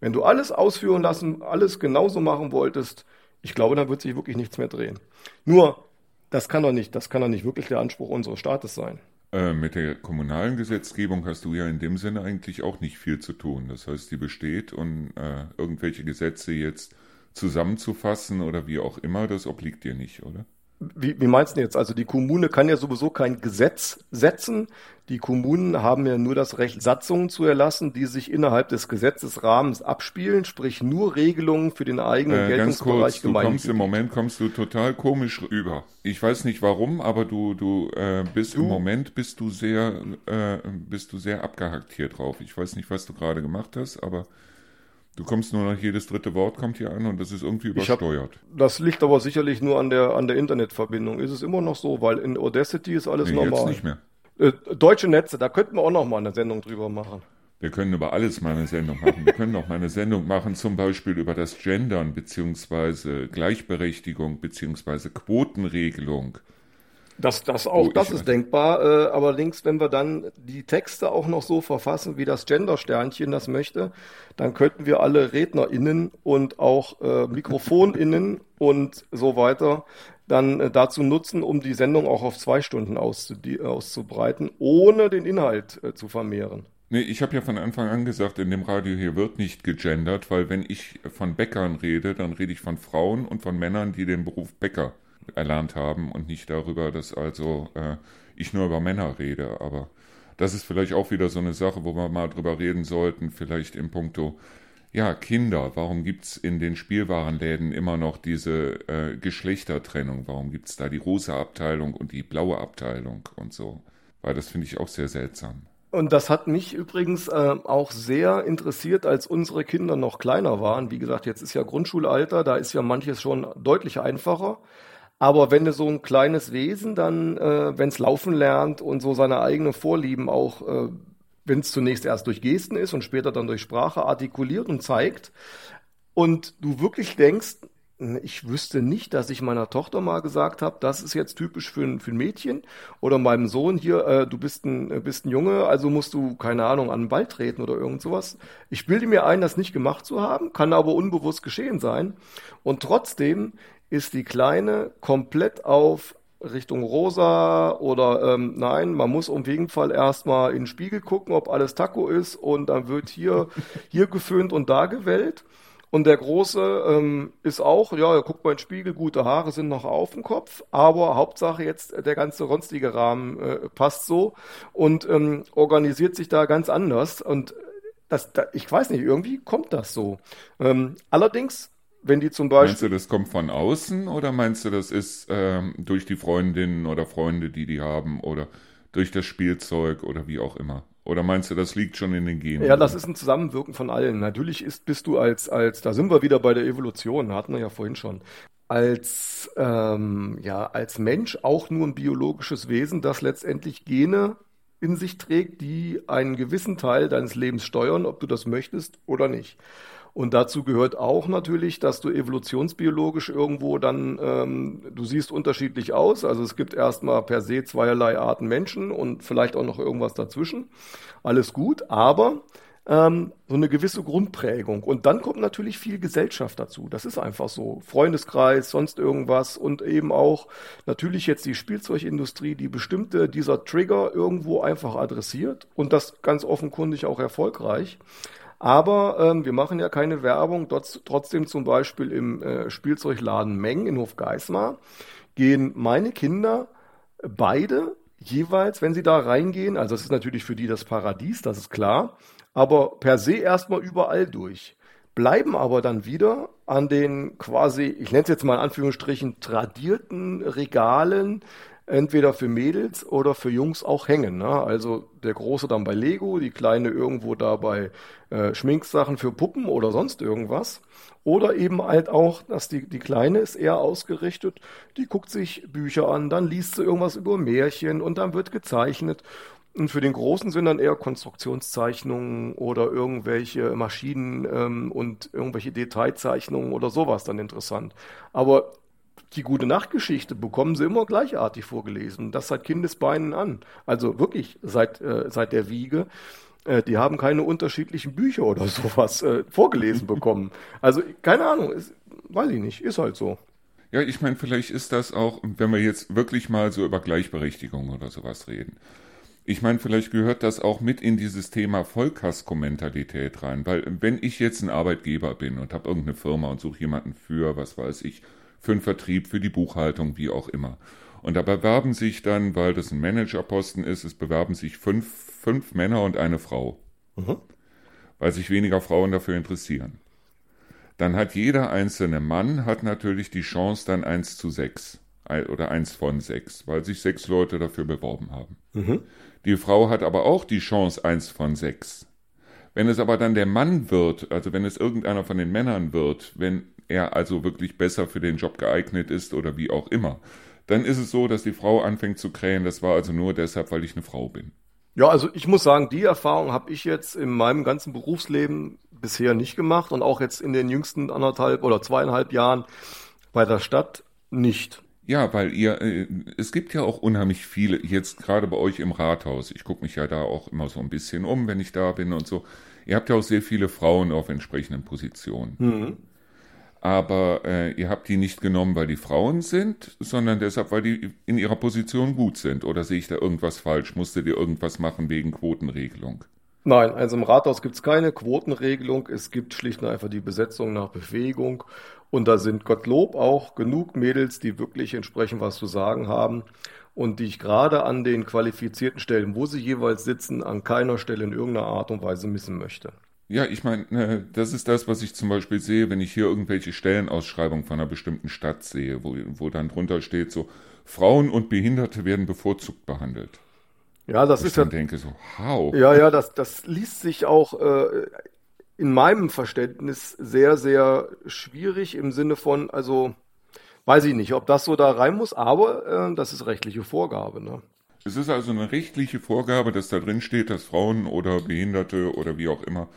Wenn du alles ausführen lassen, alles genauso machen wolltest, ich glaube, dann wird sich wirklich nichts mehr drehen. Nur, das kann doch nicht, das kann doch nicht wirklich der Anspruch unseres Staates sein. Äh, mit der kommunalen Gesetzgebung hast du ja in dem Sinne eigentlich auch nicht viel zu tun. Das heißt, die besteht und äh, irgendwelche Gesetze jetzt zusammenzufassen oder wie auch immer, das obliegt dir nicht, oder? Wie, wie meinst du jetzt? Also die Kommune kann ja sowieso kein Gesetz setzen. Die Kommunen haben ja nur das Recht, Satzungen zu erlassen, die sich innerhalb des Gesetzesrahmens abspielen, sprich nur Regelungen für den eigenen Äh, Geltungsbereich du kommst im. Moment kommst du total komisch rüber. Ich weiß nicht warum, aber du du äh, bist im Moment bist du sehr äh, bist du sehr abgehackt hier drauf. Ich weiß nicht, was du gerade gemacht hast, aber du kommst nur noch jedes dritte Wort kommt hier an und das ist irgendwie Ich hab- übersteuert. Das liegt aber sicherlich nur an der, an der Internetverbindung. Ist es immer noch so, weil in Audacity ist alles Nee, jetzt normal. nicht mehr. Äh, deutsche Netze, da könnten wir auch noch mal eine Sendung drüber machen. Wir können über alles mal eine Sendung machen. Wir können auch mal eine Sendung machen, zum Beispiel über das Gendern beziehungsweise Gleichberechtigung beziehungsweise Quotenregelung. Das, das auch, Oh, das ist denkbar. Äh, allerdings, wenn wir dann die Texte auch noch so verfassen, wie das Gender-Sternchen das möchte, dann könnten wir alle RednerInnen und auch äh, MikrofonInnen und so weiter dann äh, dazu nutzen, um die Sendung auch auf zwei Stunden auszudi- auszubreiten, ohne den Inhalt äh, zu vermehren. Nee, ich habe ja von Anfang an gesagt, in dem Radio hier wird nicht gegendert, weil wenn ich von Bäckern rede, dann rede ich von Frauen und von Männern, die den Beruf Bäcker erlernt haben und nicht darüber, dass also äh, ich nur über Männer rede. Aber das ist vielleicht auch wieder so eine Sache, wo wir mal drüber reden sollten, vielleicht im Punkto, ja, Kinder. Warum gibt's in den Spielwarenläden immer noch diese äh, Geschlechtertrennung? Warum gibt's da die rosa Abteilung und die blaue Abteilung und so? Weil das finde ich auch sehr seltsam. Und das hat mich übrigens äh, auch sehr interessiert, als unsere Kinder noch kleiner waren. Wie gesagt, jetzt ist ja Grundschulalter, da ist ja manches schon deutlich einfacher. Aber wenn du so ein kleines Wesen dann, äh, wenn es laufen lernt und so seine eigenen Vorlieben auch, äh, wenn es zunächst erst durch Gesten ist und später dann durch Sprache artikuliert und zeigt, und du wirklich denkst, ich wüsste nicht, dass ich meiner Tochter mal gesagt habe, das ist jetzt typisch für ein, für ein Mädchen oder meinem Sohn hier, äh, du bist ein, äh, bist ein Junge, also musst du, keine Ahnung, an den Ball treten oder irgend sowas. Ich bilde mir ein, das nicht gemacht zu haben, kann aber unbewusst geschehen sein. Und trotzdem ist die Kleine komplett auf Richtung rosa oder ähm, nein, man muss um jeden Fall erstmal in den Spiegel gucken, ob alles Taco ist und dann wird hier, hier geföhnt und da gewellt. Und der Große ähm, ist auch, ja, er guckt mal in den Spiegel, gute Haare sind noch auf dem Kopf, aber Hauptsache jetzt äh, der ganze sonstige Rahmen äh, passt so und ähm, organisiert sich da ganz anders. Und das, da, ich weiß nicht, irgendwie kommt das so. Ähm, allerdings, wenn die zum Meinst Beispiel du, das kommt von außen oder meinst du, das ist ähm, durch die Freundinnen oder Freunde, die die haben oder durch das Spielzeug oder wie auch immer? Oder meinst du, das liegt schon in den Genen? Ja, das ist ein Zusammenwirken von allen. Natürlich ist, bist du als, als, da sind wir wieder bei der Evolution, hatten wir ja vorhin schon, als, ähm, ja, als Mensch auch nur ein biologisches Wesen, das letztendlich Gene in sich trägt, die einen gewissen Teil deines Lebens steuern, ob du das möchtest oder nicht. Und dazu gehört auch natürlich, dass du evolutionsbiologisch irgendwo dann, ähm, du siehst unterschiedlich aus. Also es gibt erstmal per se zweierlei Arten Menschen und vielleicht auch noch irgendwas dazwischen. Alles gut, aber ähm, so eine gewisse Grundprägung. Und dann kommt natürlich viel Gesellschaft dazu. Das ist einfach so. Freundeskreis, sonst irgendwas und eben auch natürlich jetzt die Spielzeugindustrie, die bestimmte dieser Trigger irgendwo einfach adressiert und das ganz offenkundig auch erfolgreich. Aber ähm, wir machen ja keine Werbung. Dort, trotzdem zum Beispiel im äh, Spielzeugladen Meng in Hofgeismar gehen meine Kinder beide jeweils, wenn sie da reingehen, also das ist natürlich für die das Paradies, das ist klar, aber per se erstmal überall durch. Bleiben aber dann wieder an den quasi, ich nenne es jetzt mal in Anführungsstrichen, tradierten Regalen, entweder für Mädels oder für Jungs auch hängen. Ne? Also der Große dann bei Lego, die Kleine irgendwo da bei äh, Schminksachen für Puppen oder sonst irgendwas. Oder eben halt auch, dass die, die Kleine ist eher ausgerichtet, die guckt sich Bücher an, dann liest sie irgendwas über Märchen und dann wird gezeichnet. Und für den Großen sind dann eher Konstruktionszeichnungen oder irgendwelche Maschinen ähm, und irgendwelche Detailzeichnungen oder sowas dann interessant. Aber die gute Nachtgeschichte bekommen sie immer gleichartig vorgelesen. Das seit Kindesbeinen an. Also wirklich seit, äh, seit der Wiege. Äh, die haben keine unterschiedlichen Bücher oder sowas äh, vorgelesen bekommen. Also keine Ahnung, ist, weiß ich nicht, ist halt so. Ja, ich meine, vielleicht ist das auch, wenn wir jetzt wirklich mal so über Gleichberechtigung oder sowas reden. Ich meine, vielleicht gehört das auch mit in dieses Thema Vollkasko-Mentalität rein, weil wenn ich jetzt ein Arbeitgeber bin und habe irgendeine Firma und suche jemanden für, was weiß ich, für den Vertrieb, für die Buchhaltung, wie auch immer. Und da bewerben sich dann, weil das ein Managerposten ist, es bewerben sich fünf, fünf Männer und eine Frau. Mhm. Weil sich weniger Frauen dafür interessieren. Dann hat jeder einzelne Mann hat natürlich die Chance dann eins zu sechs oder eins von sechs, weil sich sechs Leute dafür beworben haben. Mhm. Die Frau hat aber auch die Chance eins von sechs. Wenn es aber dann der Mann wird, also wenn es irgendeiner von den Männern wird, wenn er also wirklich besser für den Job geeignet ist oder wie auch immer, dann ist es so, dass die Frau anfängt zu krähen. Das war also nur deshalb, weil ich eine Frau bin. Ja, also ich muss sagen, die Erfahrung habe ich jetzt in meinem ganzen Berufsleben bisher nicht gemacht und auch jetzt in den jüngsten anderthalb oder zweieinhalb Jahren bei der Stadt nicht. Ja, weil ihr, äh, es gibt ja auch unheimlich viele, jetzt gerade bei euch im Rathaus, ich gucke mich ja da auch immer so ein bisschen um, wenn ich da bin und so. Ihr habt ja auch sehr viele Frauen auf entsprechenden Positionen. Mhm. Aber äh, ihr habt die nicht genommen, weil die Frauen sind, sondern deshalb, weil die in ihrer Position gut sind. Oder sehe ich da irgendwas falsch? Musstet ihr irgendwas machen wegen Quotenregelung? Nein, also im Rathaus gibt es keine Quotenregelung. Es gibt schlicht und einfach die Besetzung nach Befähigung. Und da sind Gottlob auch genug Mädels, die wirklich entsprechend was zu sagen haben und die ich gerade an den qualifizierten Stellen, wo sie jeweils sitzen, an keiner Stelle in irgendeiner Art und Weise missen möchte. Ja, ich meine, ne, das ist das, was ich zum Beispiel sehe, wenn ich hier irgendwelche Stellenausschreibungen von einer bestimmten Stadt sehe, wo, wo dann drunter steht, so Frauen und Behinderte werden bevorzugt behandelt. Ja, das ich ist ja. Ich denke so, how? Ja, ja, das, das liest sich auch äh, in meinem Verständnis sehr, sehr schwierig im Sinne von, also weiß ich nicht, ob das so da rein muss, aber äh, das ist rechtliche Vorgabe. Ne? Es ist also eine rechtliche Vorgabe, dass da drin steht, dass Frauen oder Behinderte oder wie auch immer,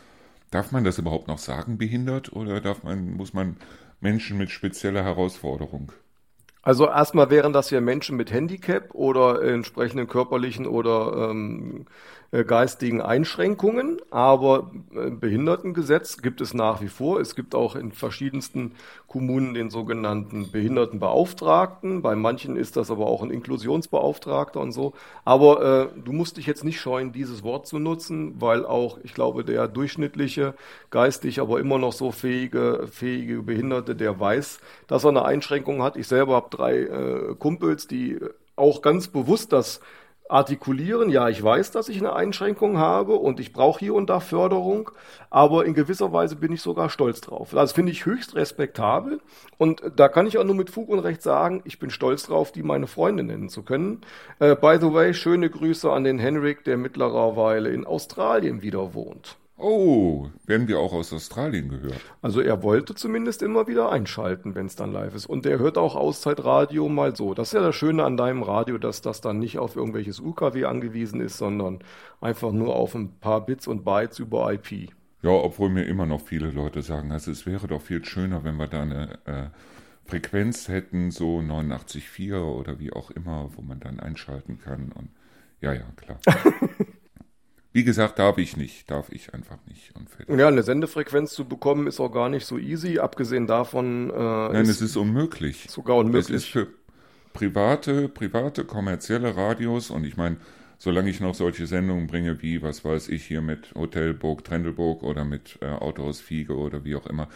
darf man das überhaupt noch sagen, behindert oder darf man, muss man Menschen mit spezieller Herausforderung? Also erstmal wären das ja Menschen mit Handicap oder entsprechenden körperlichen oder ähm, äh, geistigen Einschränkungen, aber äh, Behindertengesetz gibt es nach wie vor. Es gibt auch in verschiedensten Kommunen den sogenannten Behindertenbeauftragten. Bei manchen ist das aber auch ein Inklusionsbeauftragter und so. Aber äh, du musst dich jetzt nicht scheuen, dieses Wort zu nutzen, weil auch, ich glaube, der durchschnittliche, geistig aber immer noch so fähige, fähige Behinderte, der weiß, dass er eine Einschränkung hat. Ich selber habe drei äh, Kumpels, die auch ganz bewusst das artikulieren, ja, ich weiß, dass ich eine Einschränkung habe und ich brauche hier und da Förderung, aber in gewisser Weise bin ich sogar stolz drauf. Das finde ich höchst respektabel und da kann ich auch nur mit Fug und Recht sagen, ich bin stolz drauf, die meine Freunde nennen zu können. Äh, by the way, schöne Grüße an den Henrik, der mittlerweile in Australien wieder wohnt. Oh, werden wir auch aus Australien gehört? Also er wollte zumindest immer wieder einschalten, wenn es dann live ist. Und er hört auch Auszeitradio mal so. Das ist ja das Schöne an deinem Radio, dass das dann nicht auf irgendwelches UKW angewiesen ist, sondern einfach nur auf ein paar Bits und Bytes über IP. Ja, obwohl mir immer noch viele Leute sagen, also es wäre doch viel schöner, wenn wir da eine äh, Frequenz hätten, so 89.4 oder wie auch immer, wo man dann einschalten kann. Und ja, ja, klar. Wie gesagt, darf ich nicht, darf ich einfach nicht. ja, eine Sendefrequenz zu bekommen ist auch gar nicht so easy, abgesehen davon. Äh, Nein, ist es ist unmöglich. Sogar unmöglich. Es ist für private, private, kommerzielle Radios und ich meine, solange ich noch solche Sendungen bringe wie, was weiß ich, hier mit Hotelburg, Trendelburg oder mit äh, Autohaus Fiege oder wie auch immer,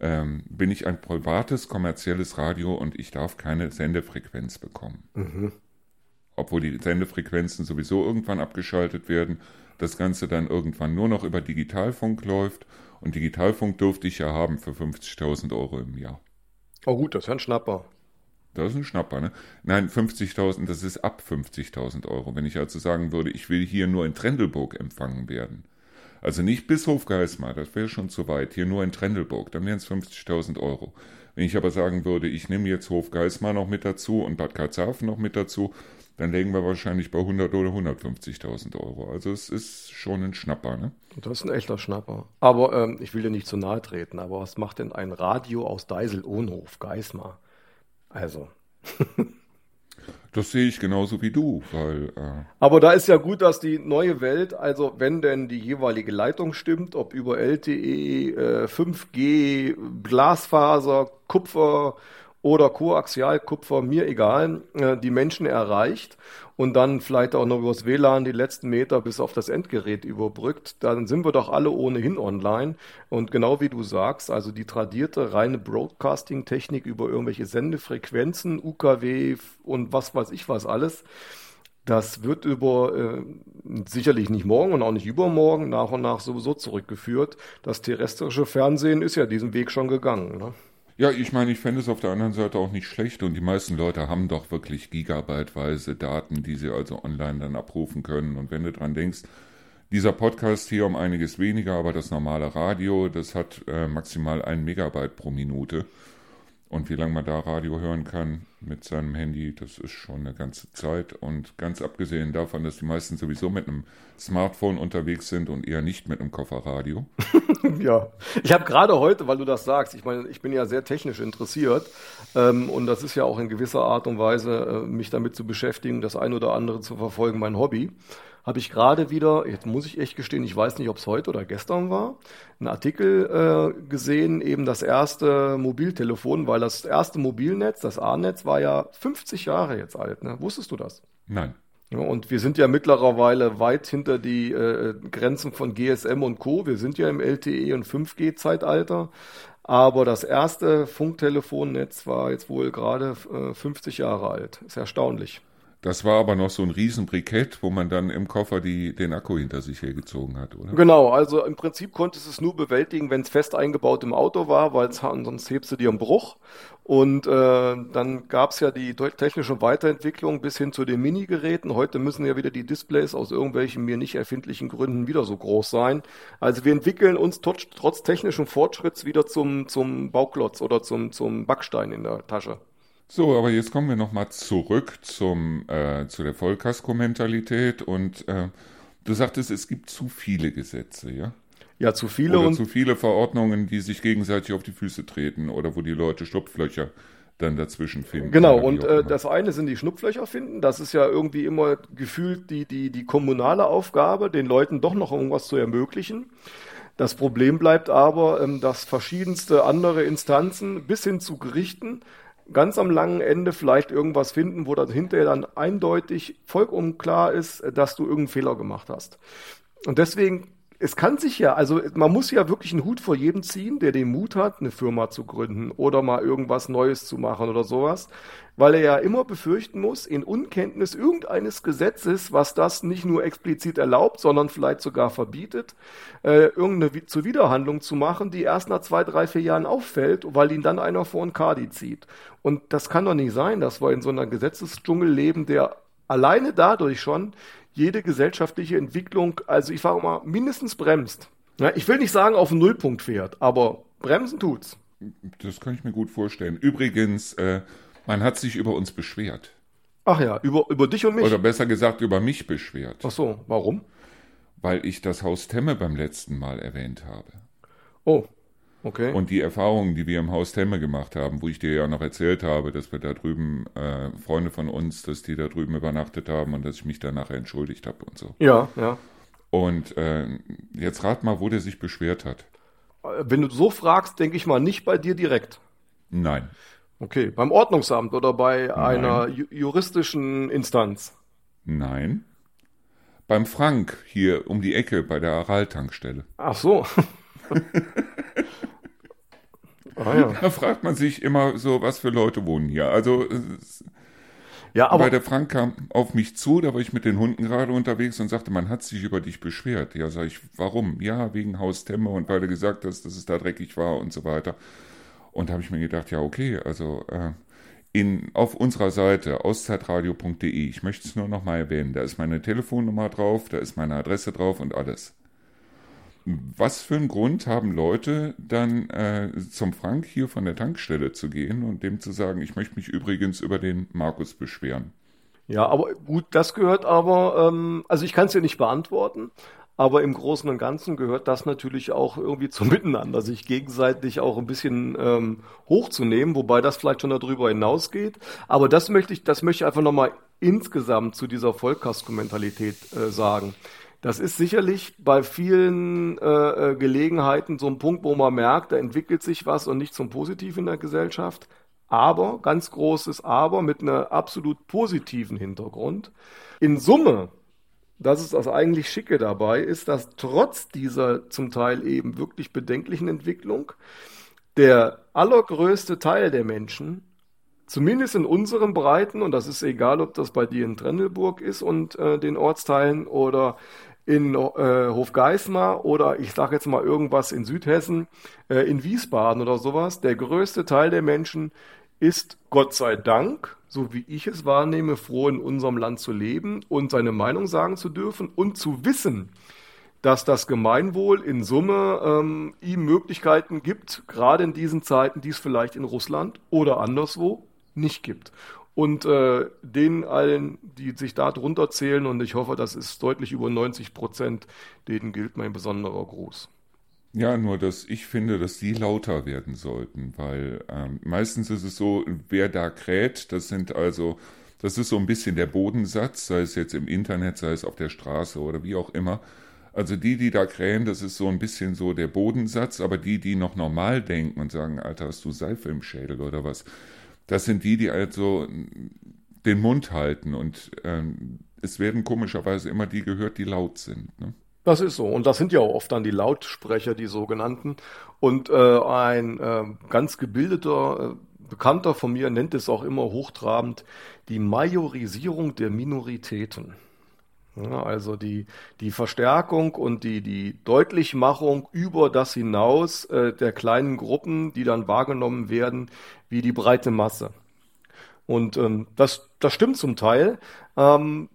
ähm, bin ich ein privates, kommerzielles Radio und ich darf keine Sendefrequenz bekommen. Mhm. Obwohl die Sendefrequenzen sowieso irgendwann abgeschaltet werden das Ganze dann irgendwann nur noch über Digitalfunk läuft. Und Digitalfunk dürfte ich ja haben für 50.000 Euro im Jahr. Oh gut, das ist ein Schnapper. Das ist ein Schnapper, ne? Nein, 50.000, das ist ab 50.000 Euro. Wenn ich also sagen würde, ich will hier nur in Trendelburg empfangen werden. Also nicht bis Hofgeismar, das wäre schon zu weit. Hier nur in Trendelburg, dann wären es 50.000 Euro. Wenn ich aber sagen würde, ich nehme jetzt Hofgeismar noch mit dazu und Bad Karlshafen noch mit dazu, dann legen wir wahrscheinlich bei 100 oder 150.000 Euro. Also es ist schon ein Schnapper, ne? Das ist ein echter Schnapper. Aber ähm, ich will dir nicht zu nahe treten, aber was macht denn ein Radio aus Deisel-Ohnhof, Geismar? Also. das sehe ich genauso wie du, weil. Äh aber da ist ja gut, dass die neue Welt, also wenn denn die jeweilige Leitung stimmt, ob über LTE, äh, 5G, Glasfaser, Kupfer oder Koaxialkupfer, mir egal, äh, die Menschen erreicht und dann vielleicht auch noch übers WLAN die letzten Meter bis auf das Endgerät überbrückt, dann sind wir doch alle ohnehin online. Und genau wie du sagst, also die tradierte reine Broadcasting-Technik über irgendwelche Sendefrequenzen, UKW und was weiß ich was alles, das wird über äh, sicherlich nicht morgen und auch nicht übermorgen nach und nach sowieso zurückgeführt. Das terrestrische Fernsehen ist ja diesen Weg schon gegangen. Ne? Ja, ich meine, ich fände es auf der anderen Seite auch nicht schlecht und die meisten Leute haben doch wirklich gigabyteweise Daten, die sie also online dann abrufen können. Und wenn du dran denkst, dieser Podcast hier um einiges weniger, aber das normale Radio, das hat äh, maximal ein Megabyte pro Minute. Und wie lange man da Radio hören kann mit seinem Handy, das ist schon eine ganze Zeit. Und ganz abgesehen davon, dass die meisten sowieso mit einem Smartphone unterwegs sind und eher nicht mit einem Kofferradio. ja, ich habe gerade heute, weil du das sagst, ich meine, ich bin ja sehr technisch interessiert ähm, und das ist ja auch in gewisser Art und Weise, äh, mich damit zu beschäftigen, das ein oder andere zu verfolgen, mein Hobby habe ich gerade wieder, jetzt muss ich echt gestehen, ich weiß nicht, ob es heute oder gestern war, einen Artikel äh, gesehen, eben das erste Mobiltelefon, weil das erste Mobilnetz, das A-Netz, war ja 50 Jahre jetzt alt. Ne? Wusstest du das? Nein. Ja, und wir sind ja mittlerweile weit hinter die äh, Grenzen von GSM und Co. Wir sind ja im LTE und 5G-Zeitalter. Aber das erste Funktelefonnetz war jetzt wohl gerade äh, 50 Jahre alt. Ist erstaunlich. Das war aber noch so ein Riesenbrikett, wo man dann im Koffer die, den Akku hinter sich hergezogen hat, oder? Genau, also im Prinzip konntest du es nur bewältigen, wenn es fest eingebaut im Auto war, weil sonst hebst du dir einen Bruch. Und äh, dann gab es ja die technische Weiterentwicklung bis hin zu den Mini-Geräten. Heute müssen ja wieder die Displays aus irgendwelchen mir nicht erfindlichen Gründen wieder so groß sein. Also wir entwickeln uns trotz, trotz technischen Fortschritts wieder zum, zum Bauklotz oder zum, zum Backstein in der Tasche. So, aber jetzt kommen wir nochmal zurück zum, äh, zu der Vollkasko-Mentalität und äh, du sagtest, es gibt zu viele Gesetze, ja? Ja, zu viele oder und zu viele Verordnungen, die sich gegenseitig auf die Füße treten oder wo die Leute Schlupflöcher dann dazwischen finden. Genau, und äh, das eine sind die Schlupflöcher finden. Das ist ja irgendwie immer gefühlt die, die, die kommunale Aufgabe, den Leuten doch noch irgendwas zu ermöglichen. Das Problem bleibt aber, ähm, dass verschiedenste andere Instanzen bis hin zu Gerichten ganz am langen Ende vielleicht irgendwas finden, wo dann hinterher dann eindeutig vollkommen klar ist, dass du irgendeinen Fehler gemacht hast. Und deswegen es kann sich ja, also man muss ja wirklich einen Hut vor jedem ziehen, der den Mut hat, eine Firma zu gründen oder mal irgendwas Neues zu machen oder sowas, weil er ja immer befürchten muss, in Unkenntnis irgendeines Gesetzes, was das nicht nur explizit erlaubt, sondern vielleicht sogar verbietet, äh, irgendeine Zuwiderhandlung zu machen, die erst nach zwei, drei, vier Jahren auffällt, weil ihn dann einer vor ein Kadi zieht. Und das kann doch nicht sein, dass wir in so einer Gesetzesdschungel leben, der alleine dadurch schon jede gesellschaftliche Entwicklung, also ich sage mal, mindestens bremst. Ja, ich will nicht sagen, auf den Nullpunkt fährt, aber bremsen tut's. Das kann ich mir gut vorstellen. Übrigens, äh, man hat sich über uns beschwert. Ach ja, über, über dich und mich. Oder besser gesagt, über mich beschwert. Ach so, warum? Weil ich das Haus Temme beim letzten Mal erwähnt habe. Oh, Okay. Und die Erfahrungen, die wir im Haus Temme gemacht haben, wo ich dir ja noch erzählt habe, dass wir da drüben, äh, Freunde von uns, dass die da drüben übernachtet haben und dass ich mich danach entschuldigt habe und so. Ja, ja. Und äh, jetzt rat mal, wo der sich beschwert hat. Wenn du so fragst, denke ich mal nicht bei dir direkt. Nein. Okay, beim Ordnungsamt oder bei Nein. einer ju juristischen Instanz? Nein. Beim Frank hier um die Ecke bei der Aral-Tankstelle. Ach so. Ah, ja. Da fragt man sich immer so, was für Leute wohnen hier. Also ja, aber weil der Frank kam auf mich zu, da war ich mit den Hunden gerade unterwegs und sagte, man hat sich über dich beschwert. Ja, sag ich, warum? Ja, wegen Haus Temme und weil du gesagt hast, dass es da dreckig war und so weiter. Und da habe ich mir gedacht, ja, okay, also äh, in, auf unserer Seite auszeitradio.de, ich möchte es nur noch mal erwähnen, da ist meine Telefonnummer drauf, da ist meine Adresse drauf und alles. Was für einen Grund haben Leute dann äh, zum Frank hier von der Tankstelle zu gehen und dem zu sagen, ich möchte mich übrigens über den Markus beschweren? Ja, aber gut, das gehört aber, ähm, also ich kann es ja nicht beantworten, aber im Großen und Ganzen gehört das natürlich auch irgendwie zum Miteinander, sich gegenseitig auch ein bisschen ähm, hochzunehmen, wobei das vielleicht schon darüber hinausgeht. Aber das möchte ich, das möchte ich einfach nochmal insgesamt zu dieser Vollkasko-Mentalität äh, sagen. Das ist sicherlich bei vielen äh, äh, Gelegenheiten so ein Punkt, wo man merkt, da entwickelt sich was und nicht zum Positiv in der Gesellschaft. Aber, ganz großes Aber mit einem absolut positiven Hintergrund. In Summe, das ist das eigentlich Schicke dabei, ist, dass trotz dieser zum Teil eben wirklich bedenklichen Entwicklung der allergrößte Teil der Menschen, zumindest in unseren Breiten, und das ist egal, ob das bei dir in Trendelburg ist und äh, den Ortsteilen oder in äh, Hofgeismar oder ich sage jetzt mal irgendwas in Südhessen, äh, in Wiesbaden oder sowas, der größte Teil der Menschen ist Gott sei Dank, so wie ich es wahrnehme, froh in unserem Land zu leben und seine Meinung sagen zu dürfen und zu wissen, dass das Gemeinwohl in Summe ähm, ihm Möglichkeiten gibt, gerade in diesen Zeiten, die es vielleicht in Russland oder anderswo nicht gibt. Und äh, denen allen, die sich da drunter zählen, und ich hoffe, das ist deutlich über 90 Prozent, denen gilt mein besonderer Gruß. Ja, nur dass ich finde, dass die lauter werden sollten, weil ähm, meistens ist es so, wer da kräht, das sind also, das ist so ein bisschen der Bodensatz, sei es jetzt im Internet, sei es auf der Straße oder wie auch immer. Also die, die da krähen, das ist so ein bisschen so der Bodensatz, aber die, die noch normal denken und sagen, Alter, hast du Seife im Schädel oder was, das sind die, die also den Mund halten und ähm, es werden komischerweise immer die gehört, die laut sind. Ne? Das ist so. Und das sind ja auch oft dann die Lautsprecher, die sogenannten. Und äh, ein äh, ganz gebildeter äh, Bekannter von mir nennt es auch immer hochtrabend die Majorisierung der Minoritäten. Ja, also die, die Verstärkung und die, die Deutlichmachung über das hinaus äh, der kleinen Gruppen, die dann wahrgenommen werden, wie die breite Masse. Und ähm, das, das stimmt zum Teil. Ähm,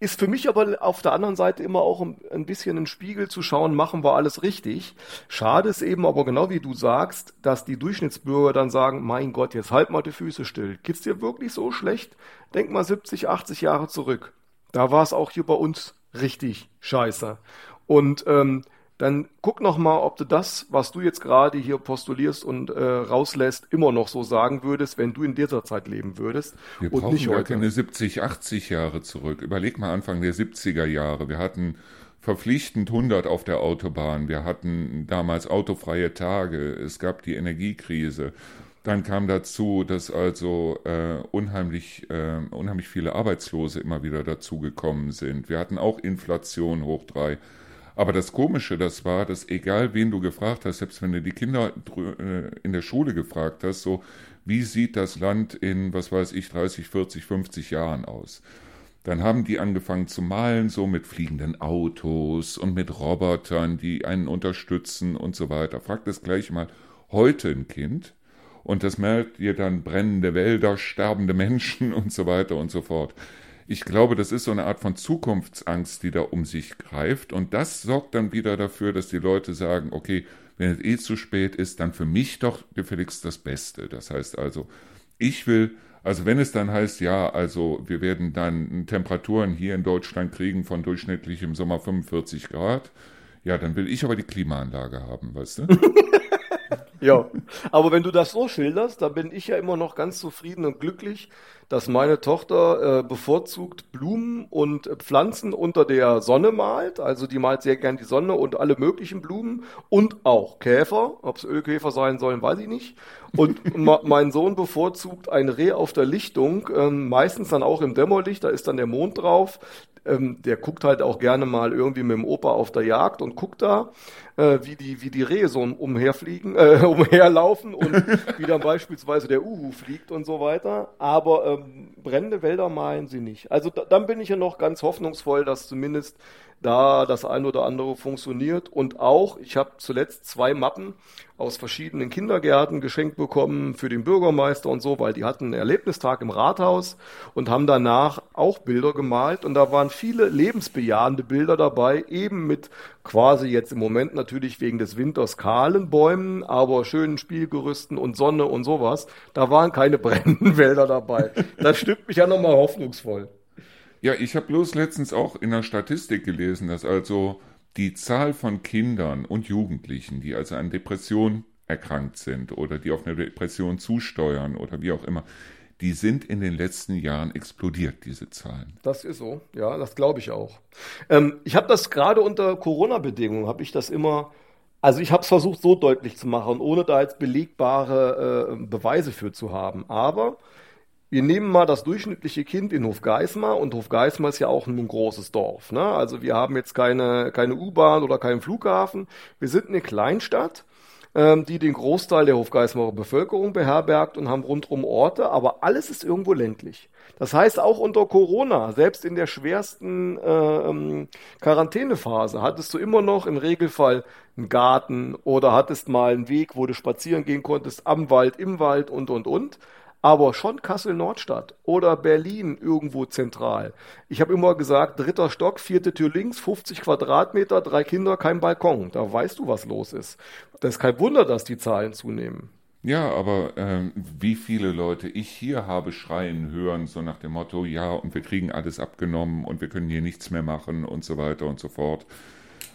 ist für mich aber auf der anderen Seite immer auch ein bisschen ein Spiegel zu schauen, machen wir alles richtig. Schade ist eben aber genau wie du sagst, dass die Durchschnittsbürger dann sagen, mein Gott, jetzt halt mal die Füße still. Geht's dir wirklich so schlecht? Denk mal 70, 80 Jahre zurück. Da war es auch hier bei uns richtig scheiße. Und ähm, dann guck noch mal, ob du das, was du jetzt gerade hier postulierst und äh, rauslässt, immer noch so sagen würdest, wenn du in dieser Zeit leben würdest. Wir und brauchen nicht gar heute. keine 70, 80 Jahre zurück. Überleg mal Anfang der 70er Jahre. Wir hatten verpflichtend 100 auf der Autobahn. Wir hatten damals autofreie Tage. Es gab die Energiekrise. Dann kam dazu, dass also äh, unheimlich, äh, unheimlich viele Arbeitslose immer wieder dazugekommen sind. Wir hatten auch Inflation hoch drei. Aber das Komische, das war, dass egal wen du gefragt hast, selbst wenn du die Kinder äh, in der Schule gefragt hast, so, wie sieht das Land in, was weiß ich, 30, 40, 50 Jahren aus? Dann haben die angefangen zu malen, so mit fliegenden Autos und mit Robotern, die einen unterstützen und so weiter. Frag das gleich mal heute ein Kind und das merkt ihr dann brennende Wälder, sterbende Menschen und so weiter und so fort. Ich glaube, das ist so eine Art von Zukunftsangst, die da um sich greift. Und das sorgt dann wieder dafür, dass die Leute sagen, okay, wenn es eh zu spät ist, dann für mich doch gefälligst das Beste. Das heißt also, ich will, also wenn es dann heißt, ja, also wir werden dann Temperaturen hier in Deutschland kriegen von durchschnittlich im Sommer 45 Grad, ja, dann will ich aber die Klimaanlage haben, weißt du? Ja, aber wenn du das so schilderst, dann bin ich ja immer noch ganz zufrieden und glücklich, dass meine Tochter äh, bevorzugt Blumen und Pflanzen unter der Sonne malt. Also die malt sehr gern die Sonne und alle möglichen Blumen und auch Käfer. Ob es Ölkäfer sein sollen, weiß ich nicht. Und mein Sohn bevorzugt ein Reh auf der Lichtung, ähm, meistens dann auch im Dämmerlicht, da ist dann der Mond drauf. Ähm, der guckt halt auch gerne mal irgendwie mit dem Opa auf der Jagd und guckt da äh, wie, die, wie die Rehe so umherfliegen, äh, umherlaufen und wie dann beispielsweise der Uhu fliegt und so weiter. Aber ähm, brennende Wälder malen sie nicht. Also da, dann bin ich ja noch ganz hoffnungsvoll, dass zumindest da das ein oder andere funktioniert. Und auch, ich habe zuletzt zwei Mappen aus verschiedenen Kindergärten geschenkt bekommen für den Bürgermeister und so, weil die hatten einen Erlebnistag im Rathaus und haben danach auch Bilder gemalt. Und da waren viele lebensbejahende Bilder dabei, eben mit quasi jetzt im Moment natürlich wegen des Winters kahlen Bäumen, aber schönen Spielgerüsten und Sonne und sowas. Da waren keine brennenden Wälder dabei. Das stimmt mich ja nochmal hoffnungsvoll. Ja, ich habe bloß letztens auch in der Statistik gelesen, dass also die Zahl von Kindern und Jugendlichen, die also an Depression erkrankt sind oder die auf eine Depression zusteuern oder wie auch immer, die sind in den letzten Jahren explodiert, diese Zahlen. Das ist so, ja, das glaube ich auch. Ähm, ich habe das gerade unter Corona-Bedingungen, habe ich das immer Also ich habe es versucht so deutlich zu machen, ohne da jetzt belegbare äh, Beweise für zu haben. Aber wir nehmen mal das durchschnittliche Kind in Hofgeismar und Hofgeismar ist ja auch ein großes Dorf. Ne? Also wir haben jetzt keine, keine U-Bahn oder keinen Flughafen. Wir sind eine Kleinstadt ähm, die den Großteil der Hofgeismarer Bevölkerung beherbergt und haben rundum Orte, aber alles ist irgendwo ländlich. Das heißt, auch unter Corona, selbst in der schwersten äh, ähm, Quarantänephase, hattest du immer noch im Regelfall einen Garten oder hattest mal einen Weg, wo du spazieren gehen konntest, am Wald, im Wald und, und, und aber schon Kassel-Nordstadt oder Berlin irgendwo zentral. Ich habe immer gesagt, dritter Stock, vierte Tür links, 50 Quadratmeter, drei Kinder, kein Balkon. Da weißt du, was los ist. Das ist kein Wunder, dass die Zahlen zunehmen. Ja, aber ähm, wie viele Leute ich hier habe schreien hören, so nach dem Motto, ja, und wir kriegen alles abgenommen und wir können hier nichts mehr machen und so weiter und so fort.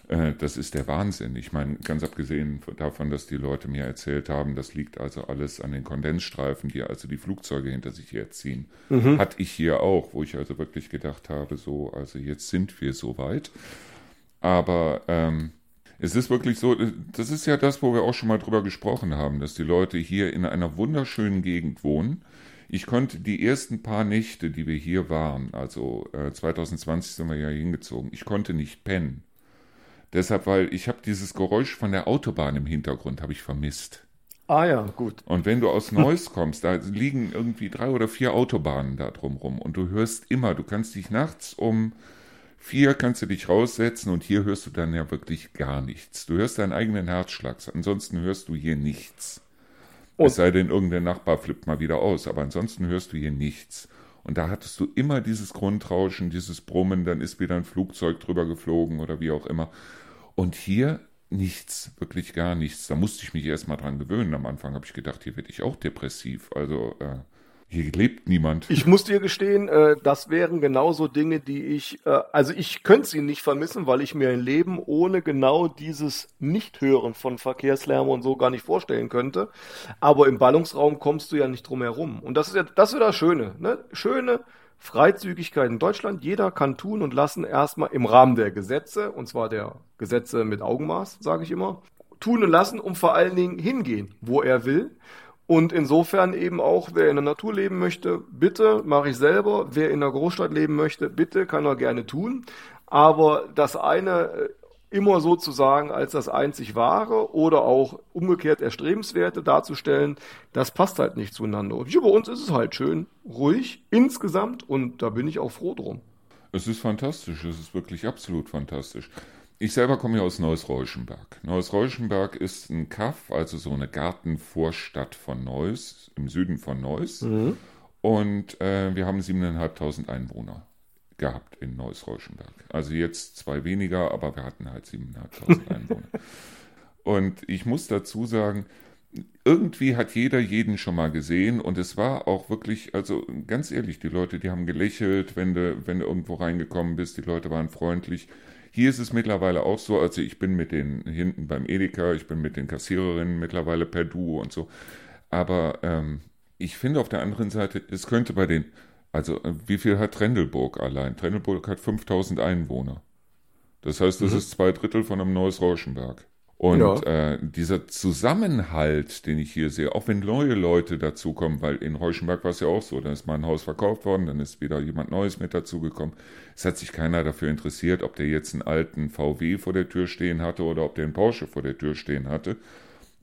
Äh, das ist der Wahnsinn. Ich meine, ganz abgesehen davon, dass die Leute mir erzählt haben, das liegt also alles an den Kondensstreifen, die also die Flugzeuge hinter sich herziehen. Mhm. Hatte ich hier auch, wo ich also wirklich gedacht habe, so, also jetzt sind wir soweit. Aber ähm, es ist wirklich so, das ist ja das, wo wir auch schon mal drüber gesprochen haben, dass die Leute hier in einer wunderschönen Gegend wohnen. Ich konnte die ersten paar Nächte, die wir hier waren, also äh, 2020 sind wir ja hingezogen, ich konnte nicht pennen. Deshalb, weil ich habe dieses Geräusch von der Autobahn im Hintergrund, habe ich vermisst. Ah ja, gut. Und wenn du aus Neuss kommst, da liegen irgendwie drei oder vier Autobahnen da drumrum und du hörst immer, du kannst dich nachts um vier kannst du dich raussetzen und hier hörst du dann ja wirklich gar nichts. Du hörst deinen eigenen Herzschlag, ansonsten hörst du hier nichts. Und es sei denn, irgendein Nachbar flippt mal wieder aus, aber ansonsten hörst du hier nichts. Und da hattest du immer dieses Grundrauschen, dieses Brummen, dann ist wieder ein Flugzeug drüber geflogen oder wie auch immer. Und hier nichts, wirklich gar nichts. Da musste ich mich erstmal dran gewöhnen. Am Anfang habe ich gedacht, hier werde ich auch depressiv. Also äh, hier lebt niemand. Ich muss dir gestehen, äh, das wären genauso Dinge, die ich, äh, also ich könnte sie nicht vermissen, weil ich mir ein Leben ohne genau dieses Nichthören von Verkehrslärm und so gar nicht vorstellen könnte. Aber im Ballungsraum kommst du ja nicht drum herum. Und das ist ja, das ist das Schöne, ne? Schöne Freizügigkeit in Deutschland. Jeder kann tun und lassen erstmal im Rahmen der Gesetze, und zwar der Gesetze mit Augenmaß, sage ich immer, tun und lassen und vor allen Dingen hingehen, wo er will. Und insofern eben auch, wer in der Natur leben möchte, bitte, mache ich selber. Wer in der Großstadt leben möchte, bitte, kann er gerne tun. Aber das eine äh, immer sozusagen als das einzig wahre oder auch umgekehrt erstrebenswerte darzustellen, das passt halt nicht zueinander. Und hier bei uns ist es halt schön, ruhig, insgesamt und da bin ich auch froh drum. Es ist fantastisch, es ist wirklich absolut fantastisch. Ich selber komme ja aus Neuss-Reuschenberg. Neuss-Reuschenberg ist ein Kaff, also so eine Gartenvorstadt von Neuss, im Süden von Neuss. Mhm. Und äh, wir haben 7.500 Einwohner gehabt in Neuss-Reuschenberg. Also jetzt zwei weniger, aber wir hatten halt 7.500 Einwohner. Und ich muss dazu sagen, irgendwie hat jeder jeden schon mal gesehen und es war auch wirklich, also ganz ehrlich, die Leute, die haben gelächelt, wenn du, wenn du irgendwo reingekommen bist, die Leute waren freundlich. Hier ist es mittlerweile auch so, also ich bin mit den hinten beim Edeka, ich bin mit den Kassiererinnen mittlerweile per Du und so. Aber ähm, ich finde auf der anderen Seite, es könnte bei den, also äh, wie viel hat Trendelburg allein? Trendelburg hat 5000 Einwohner. Das heißt, das mhm. ist zwei Drittel von einem Neues Rauschenberg. Und ja. äh, dieser Zusammenhalt, den ich hier sehe, auch wenn neue Leute dazukommen, weil in Reuschenberg war es ja auch so, da ist mal ein Haus verkauft worden, dann ist wieder jemand Neues mit dazugekommen. Es hat sich keiner dafür interessiert, ob der jetzt einen alten VW vor der Tür stehen hatte oder ob der einen Porsche vor der Tür stehen hatte.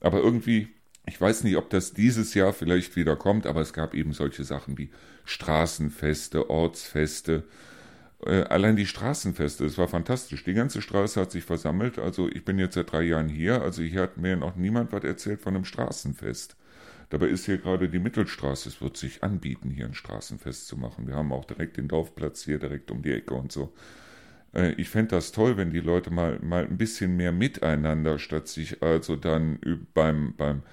Aber irgendwie, ich weiß nicht, ob das dieses Jahr vielleicht wieder kommt, aber es gab eben solche Sachen wie Straßenfeste, Ortsfeste, äh, allein die Straßenfeste, es war fantastisch. Die ganze Straße hat sich versammelt. Also ich bin jetzt seit drei Jahren hier. Also hier hat mir noch niemand was erzählt von einem Straßenfest. Dabei ist hier gerade die Mittelstraße. Es wird sich anbieten, hier ein Straßenfest zu machen. Wir haben auch direkt den Dorfplatz hier direkt um die Ecke und so. Äh, ich fände das toll, wenn die Leute mal, mal ein bisschen mehr miteinander, statt sich also dann beim, beim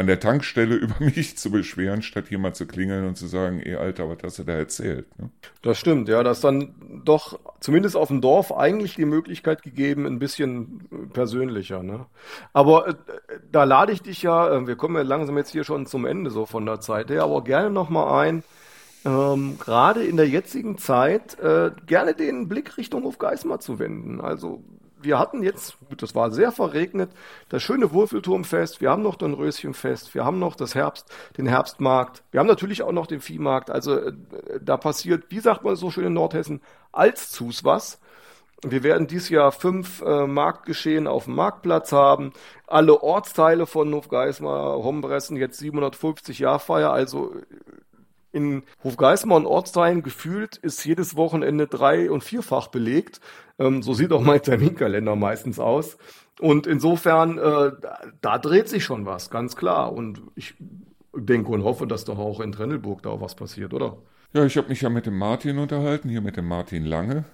an der Tankstelle über mich zu beschweren, statt jemand zu klingeln und zu sagen, ey Alter, was hast du da erzählt? Ne? Das stimmt, ja, das ist dann doch zumindest auf dem Dorf eigentlich die Möglichkeit gegeben, ein bisschen persönlicher. Ne? Aber äh, da lade ich dich ja, äh, wir kommen ja langsam jetzt hier schon zum Ende so von der Zeit her, aber gerne nochmal ein, ähm, gerade in der jetzigen Zeit, äh, gerne den Blick Richtung Hofgeismar zu wenden. Also wir hatten jetzt, gut, das war sehr verregnet, das schöne Wurfelturmfest, wir haben noch den Röschenfest, wir haben noch das Herbst, den Herbstmarkt, wir haben natürlich auch noch den Viehmarkt. Also äh, da passiert, wie sagt man so schön in Nordhessen, als Zus was. Wir werden dieses Jahr fünf äh, Marktgeschehen auf dem Marktplatz haben. Alle Ortsteile von Hofgeismar, Hombressen, jetzt 750 Jahrfeier. Also in Hofgeismar und Ortsteilen gefühlt ist jedes Wochenende drei- und vierfach belegt. Ähm, so sieht auch mein Terminkalender meistens aus. Und insofern, äh, da dreht sich schon was, ganz klar. Und ich denke und hoffe, dass doch auch in Trennelburg da was passiert, oder? Ja, ich habe mich ja mit dem Martin unterhalten, hier mit dem Martin Lange.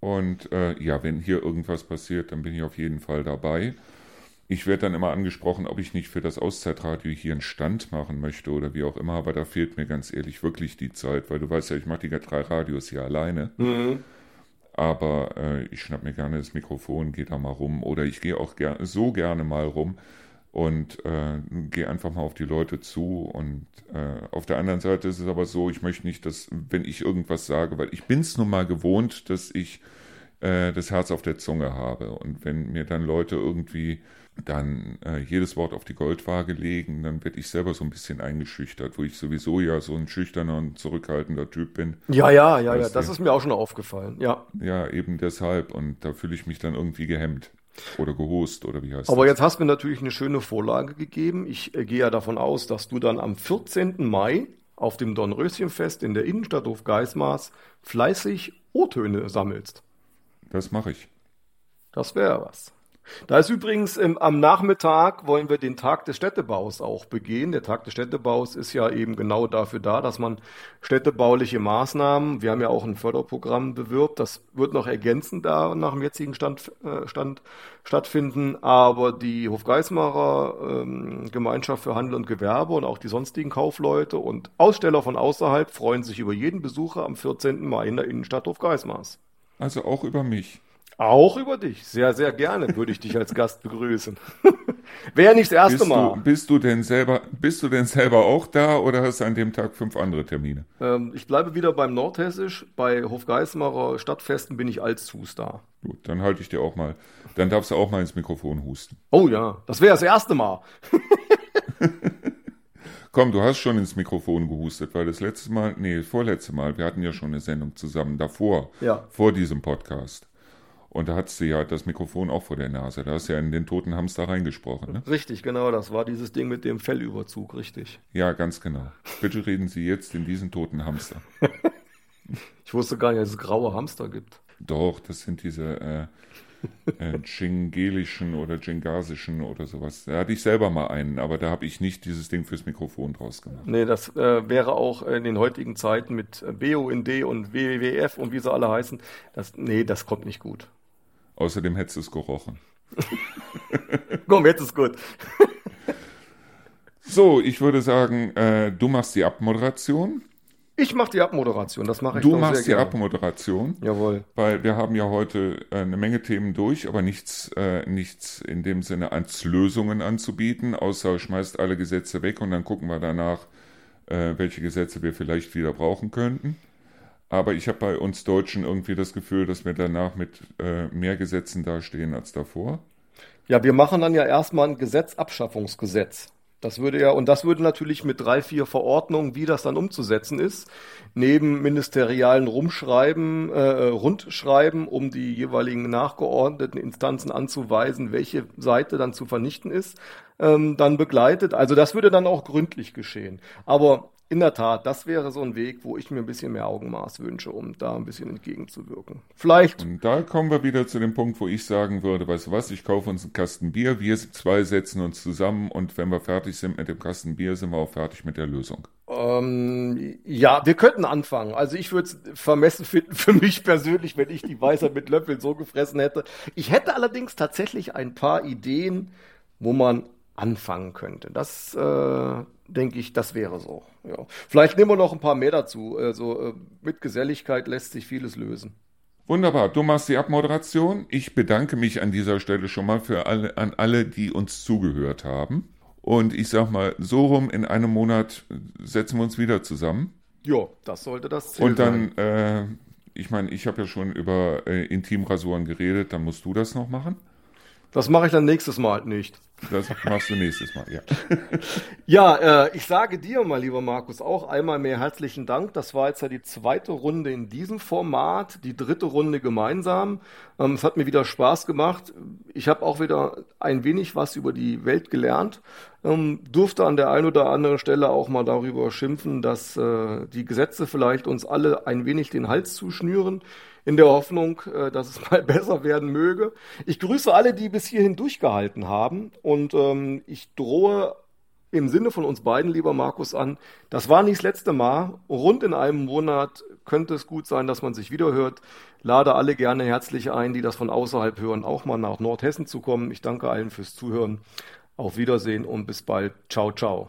Und äh, ja, wenn hier irgendwas passiert, dann bin ich auf jeden Fall dabei. Ich werde dann immer angesprochen, ob ich nicht für das Auszeitradio hier einen Stand machen möchte oder wie auch immer, aber da fehlt mir ganz ehrlich wirklich die Zeit, weil du weißt ja, ich mache die drei Radios hier alleine. Mhm. Aber äh, ich schnapp mir gerne das Mikrofon, gehe da mal rum oder ich gehe auch ger so gerne mal rum und äh, gehe einfach mal auf die Leute zu. Und äh, auf der anderen Seite ist es aber so, ich möchte nicht, dass, wenn ich irgendwas sage, weil ich bin es nun mal gewohnt, dass ich äh, das Herz auf der Zunge habe. Und wenn mir dann Leute irgendwie dann äh, jedes Wort auf die Goldwaage legen, dann werde ich selber so ein bisschen eingeschüchtert, wo ich sowieso ja so ein schüchterner und zurückhaltender Typ bin. Ja, ja, ja, ja, das ist mir auch schon aufgefallen, ja. Ja, eben deshalb und da fühle ich mich dann irgendwie gehemmt. Oder gehost, oder wie heißt Aber das? jetzt hast du mir natürlich eine schöne Vorlage gegeben. Ich äh, gehe ja davon aus, dass du dann am 14. Mai auf dem Dornröschenfest in der Innenstadt Hofgeismars fleißig O-Töne sammelst. Das mache ich. Das wäre was. Da ist übrigens ähm, am Nachmittag wollen wir den Tag des Städtebaus auch begehen. Der Tag des Städtebaus ist ja eben genau dafür da, dass man städtebauliche Maßnahmen, wir haben ja auch ein Förderprogramm bewirbt, das wird noch ergänzend da nach dem jetzigen Stand, äh, Stand stattfinden, aber die Hofgeismarer ähm, Gemeinschaft für Handel und Gewerbe und auch die sonstigen Kaufleute und Aussteller von außerhalb freuen sich über jeden Besucher am 14. Mai in der Innenstadt Hofgeismars. Also auch über mich. Auch über dich. Sehr, sehr gerne würde ich dich als Gast begrüßen. Wäre nicht das erste bist Mal. Du, bist du denn selber, bist du denn selber auch da oder hast du an dem Tag fünf andere Termine? Ähm, ich bleibe wieder beim Nordhessisch. Bei Hofgeismarer Stadtfesten bin ich als Zus da. Gut, dann halte ich dir auch mal. Dann darfst du auch mal ins Mikrofon husten. Oh ja, das wäre das erste Mal. Komm, du hast schon ins Mikrofon gehustet, weil das letzte Mal, nee, vorletzte Mal, wir hatten ja schon eine Sendung zusammen davor, ja. vor diesem Podcast. Und da hattest du ja das Mikrofon auch vor der Nase. Da hast du ja in den toten Hamster reingesprochen. Ne? Richtig, genau. Das war dieses Ding mit dem Fellüberzug, richtig. Ja, ganz genau. Bitte reden Sie jetzt in diesen toten Hamster. ich wusste gar nicht, dass es graue Hamster gibt. Doch, das sind diese äh, äh, Dschingelischen oder Dschingasischen oder sowas. Da hatte ich selber mal einen, aber da habe ich nicht dieses Ding fürs Mikrofon draus gemacht. Nee, das äh, wäre auch in den heutigen Zeiten mit BUND und WWF und wie sie alle heißen. Das, nee, das kommt nicht gut. Außerdem hättest du es gerochen. Komm, jetzt ist gut. so, ich würde sagen, äh, du machst die Abmoderation. Ich mache die Abmoderation, das mache ich Du machst die Abmoderation. Jawohl. Weil wir haben ja heute äh, eine Menge Themen durch, aber nichts, äh, nichts in dem Sinne als Lösungen anzubieten, außer schmeißt alle Gesetze weg und dann gucken wir danach, äh, welche Gesetze wir vielleicht wieder brauchen könnten. Aber ich habe bei uns Deutschen irgendwie das Gefühl, dass wir danach mit äh, mehr Gesetzen dastehen als davor. Ja, wir machen dann ja erstmal ein Gesetzabschaffungsgesetz. Das würde ja, und das würde natürlich mit drei, vier Verordnungen, wie das dann umzusetzen ist, neben ministerialen Rumschreiben, äh, Rundschreiben, um die jeweiligen nachgeordneten Instanzen anzuweisen, welche Seite dann zu vernichten ist, ähm, dann begleitet. Also das würde dann auch gründlich geschehen. Aber in der Tat, das wäre so ein Weg, wo ich mir ein bisschen mehr Augenmaß wünsche, um da ein bisschen entgegenzuwirken. Vielleicht. Und da kommen wir wieder zu dem Punkt, wo ich sagen würde, weißt du was, ich kaufe uns einen Kasten Bier, wir zwei setzen uns zusammen und wenn wir fertig sind mit dem Kasten Bier, sind wir auch fertig mit der Lösung. Ähm, ja, wir könnten anfangen. Also ich würde es vermessen finden für mich persönlich, wenn ich die Weisheit mit Löffeln so gefressen hätte. Ich hätte allerdings tatsächlich ein paar Ideen, wo man anfangen könnte. Das äh, denke ich, das wäre so. Ja. Vielleicht nehmen wir noch ein paar mehr dazu. Also äh, mit Geselligkeit lässt sich vieles lösen. Wunderbar, du machst die Abmoderation. Ich bedanke mich an dieser Stelle schon mal für alle, an alle, die uns zugehört haben. Und ich sag mal, so rum in einem Monat setzen wir uns wieder zusammen. Ja, das sollte das Ziel Und dann, äh, ich meine, ich habe ja schon über äh, Intimrasuren geredet, dann musst du das noch machen. Das mache ich dann nächstes Mal nicht. Das machst du nächstes Mal, ja. ja, äh, ich sage dir mal, lieber Markus, auch einmal mehr herzlichen Dank. Das war jetzt ja die zweite Runde in diesem Format, die dritte Runde gemeinsam. Ähm, es hat mir wieder Spaß gemacht. Ich habe auch wieder ein wenig was über die Welt gelernt. Ähm, durfte an der einen oder anderen Stelle auch mal darüber schimpfen, dass äh, die Gesetze vielleicht uns alle ein wenig den Hals zuschnüren in der Hoffnung, äh, dass es mal besser werden möge. Ich grüße alle, die bis hierhin durchgehalten haben und ähm, ich drohe im Sinne von uns beiden, lieber Markus, an, das war nicht das letzte Mal. Rund in einem Monat könnte es gut sein, dass man sich wieder hört. Lade alle gerne herzlich ein, die das von außerhalb hören, auch mal nach Nordhessen zu kommen. Ich danke allen fürs Zuhören. Auf Wiedersehen und bis bald. Ciao, ciao.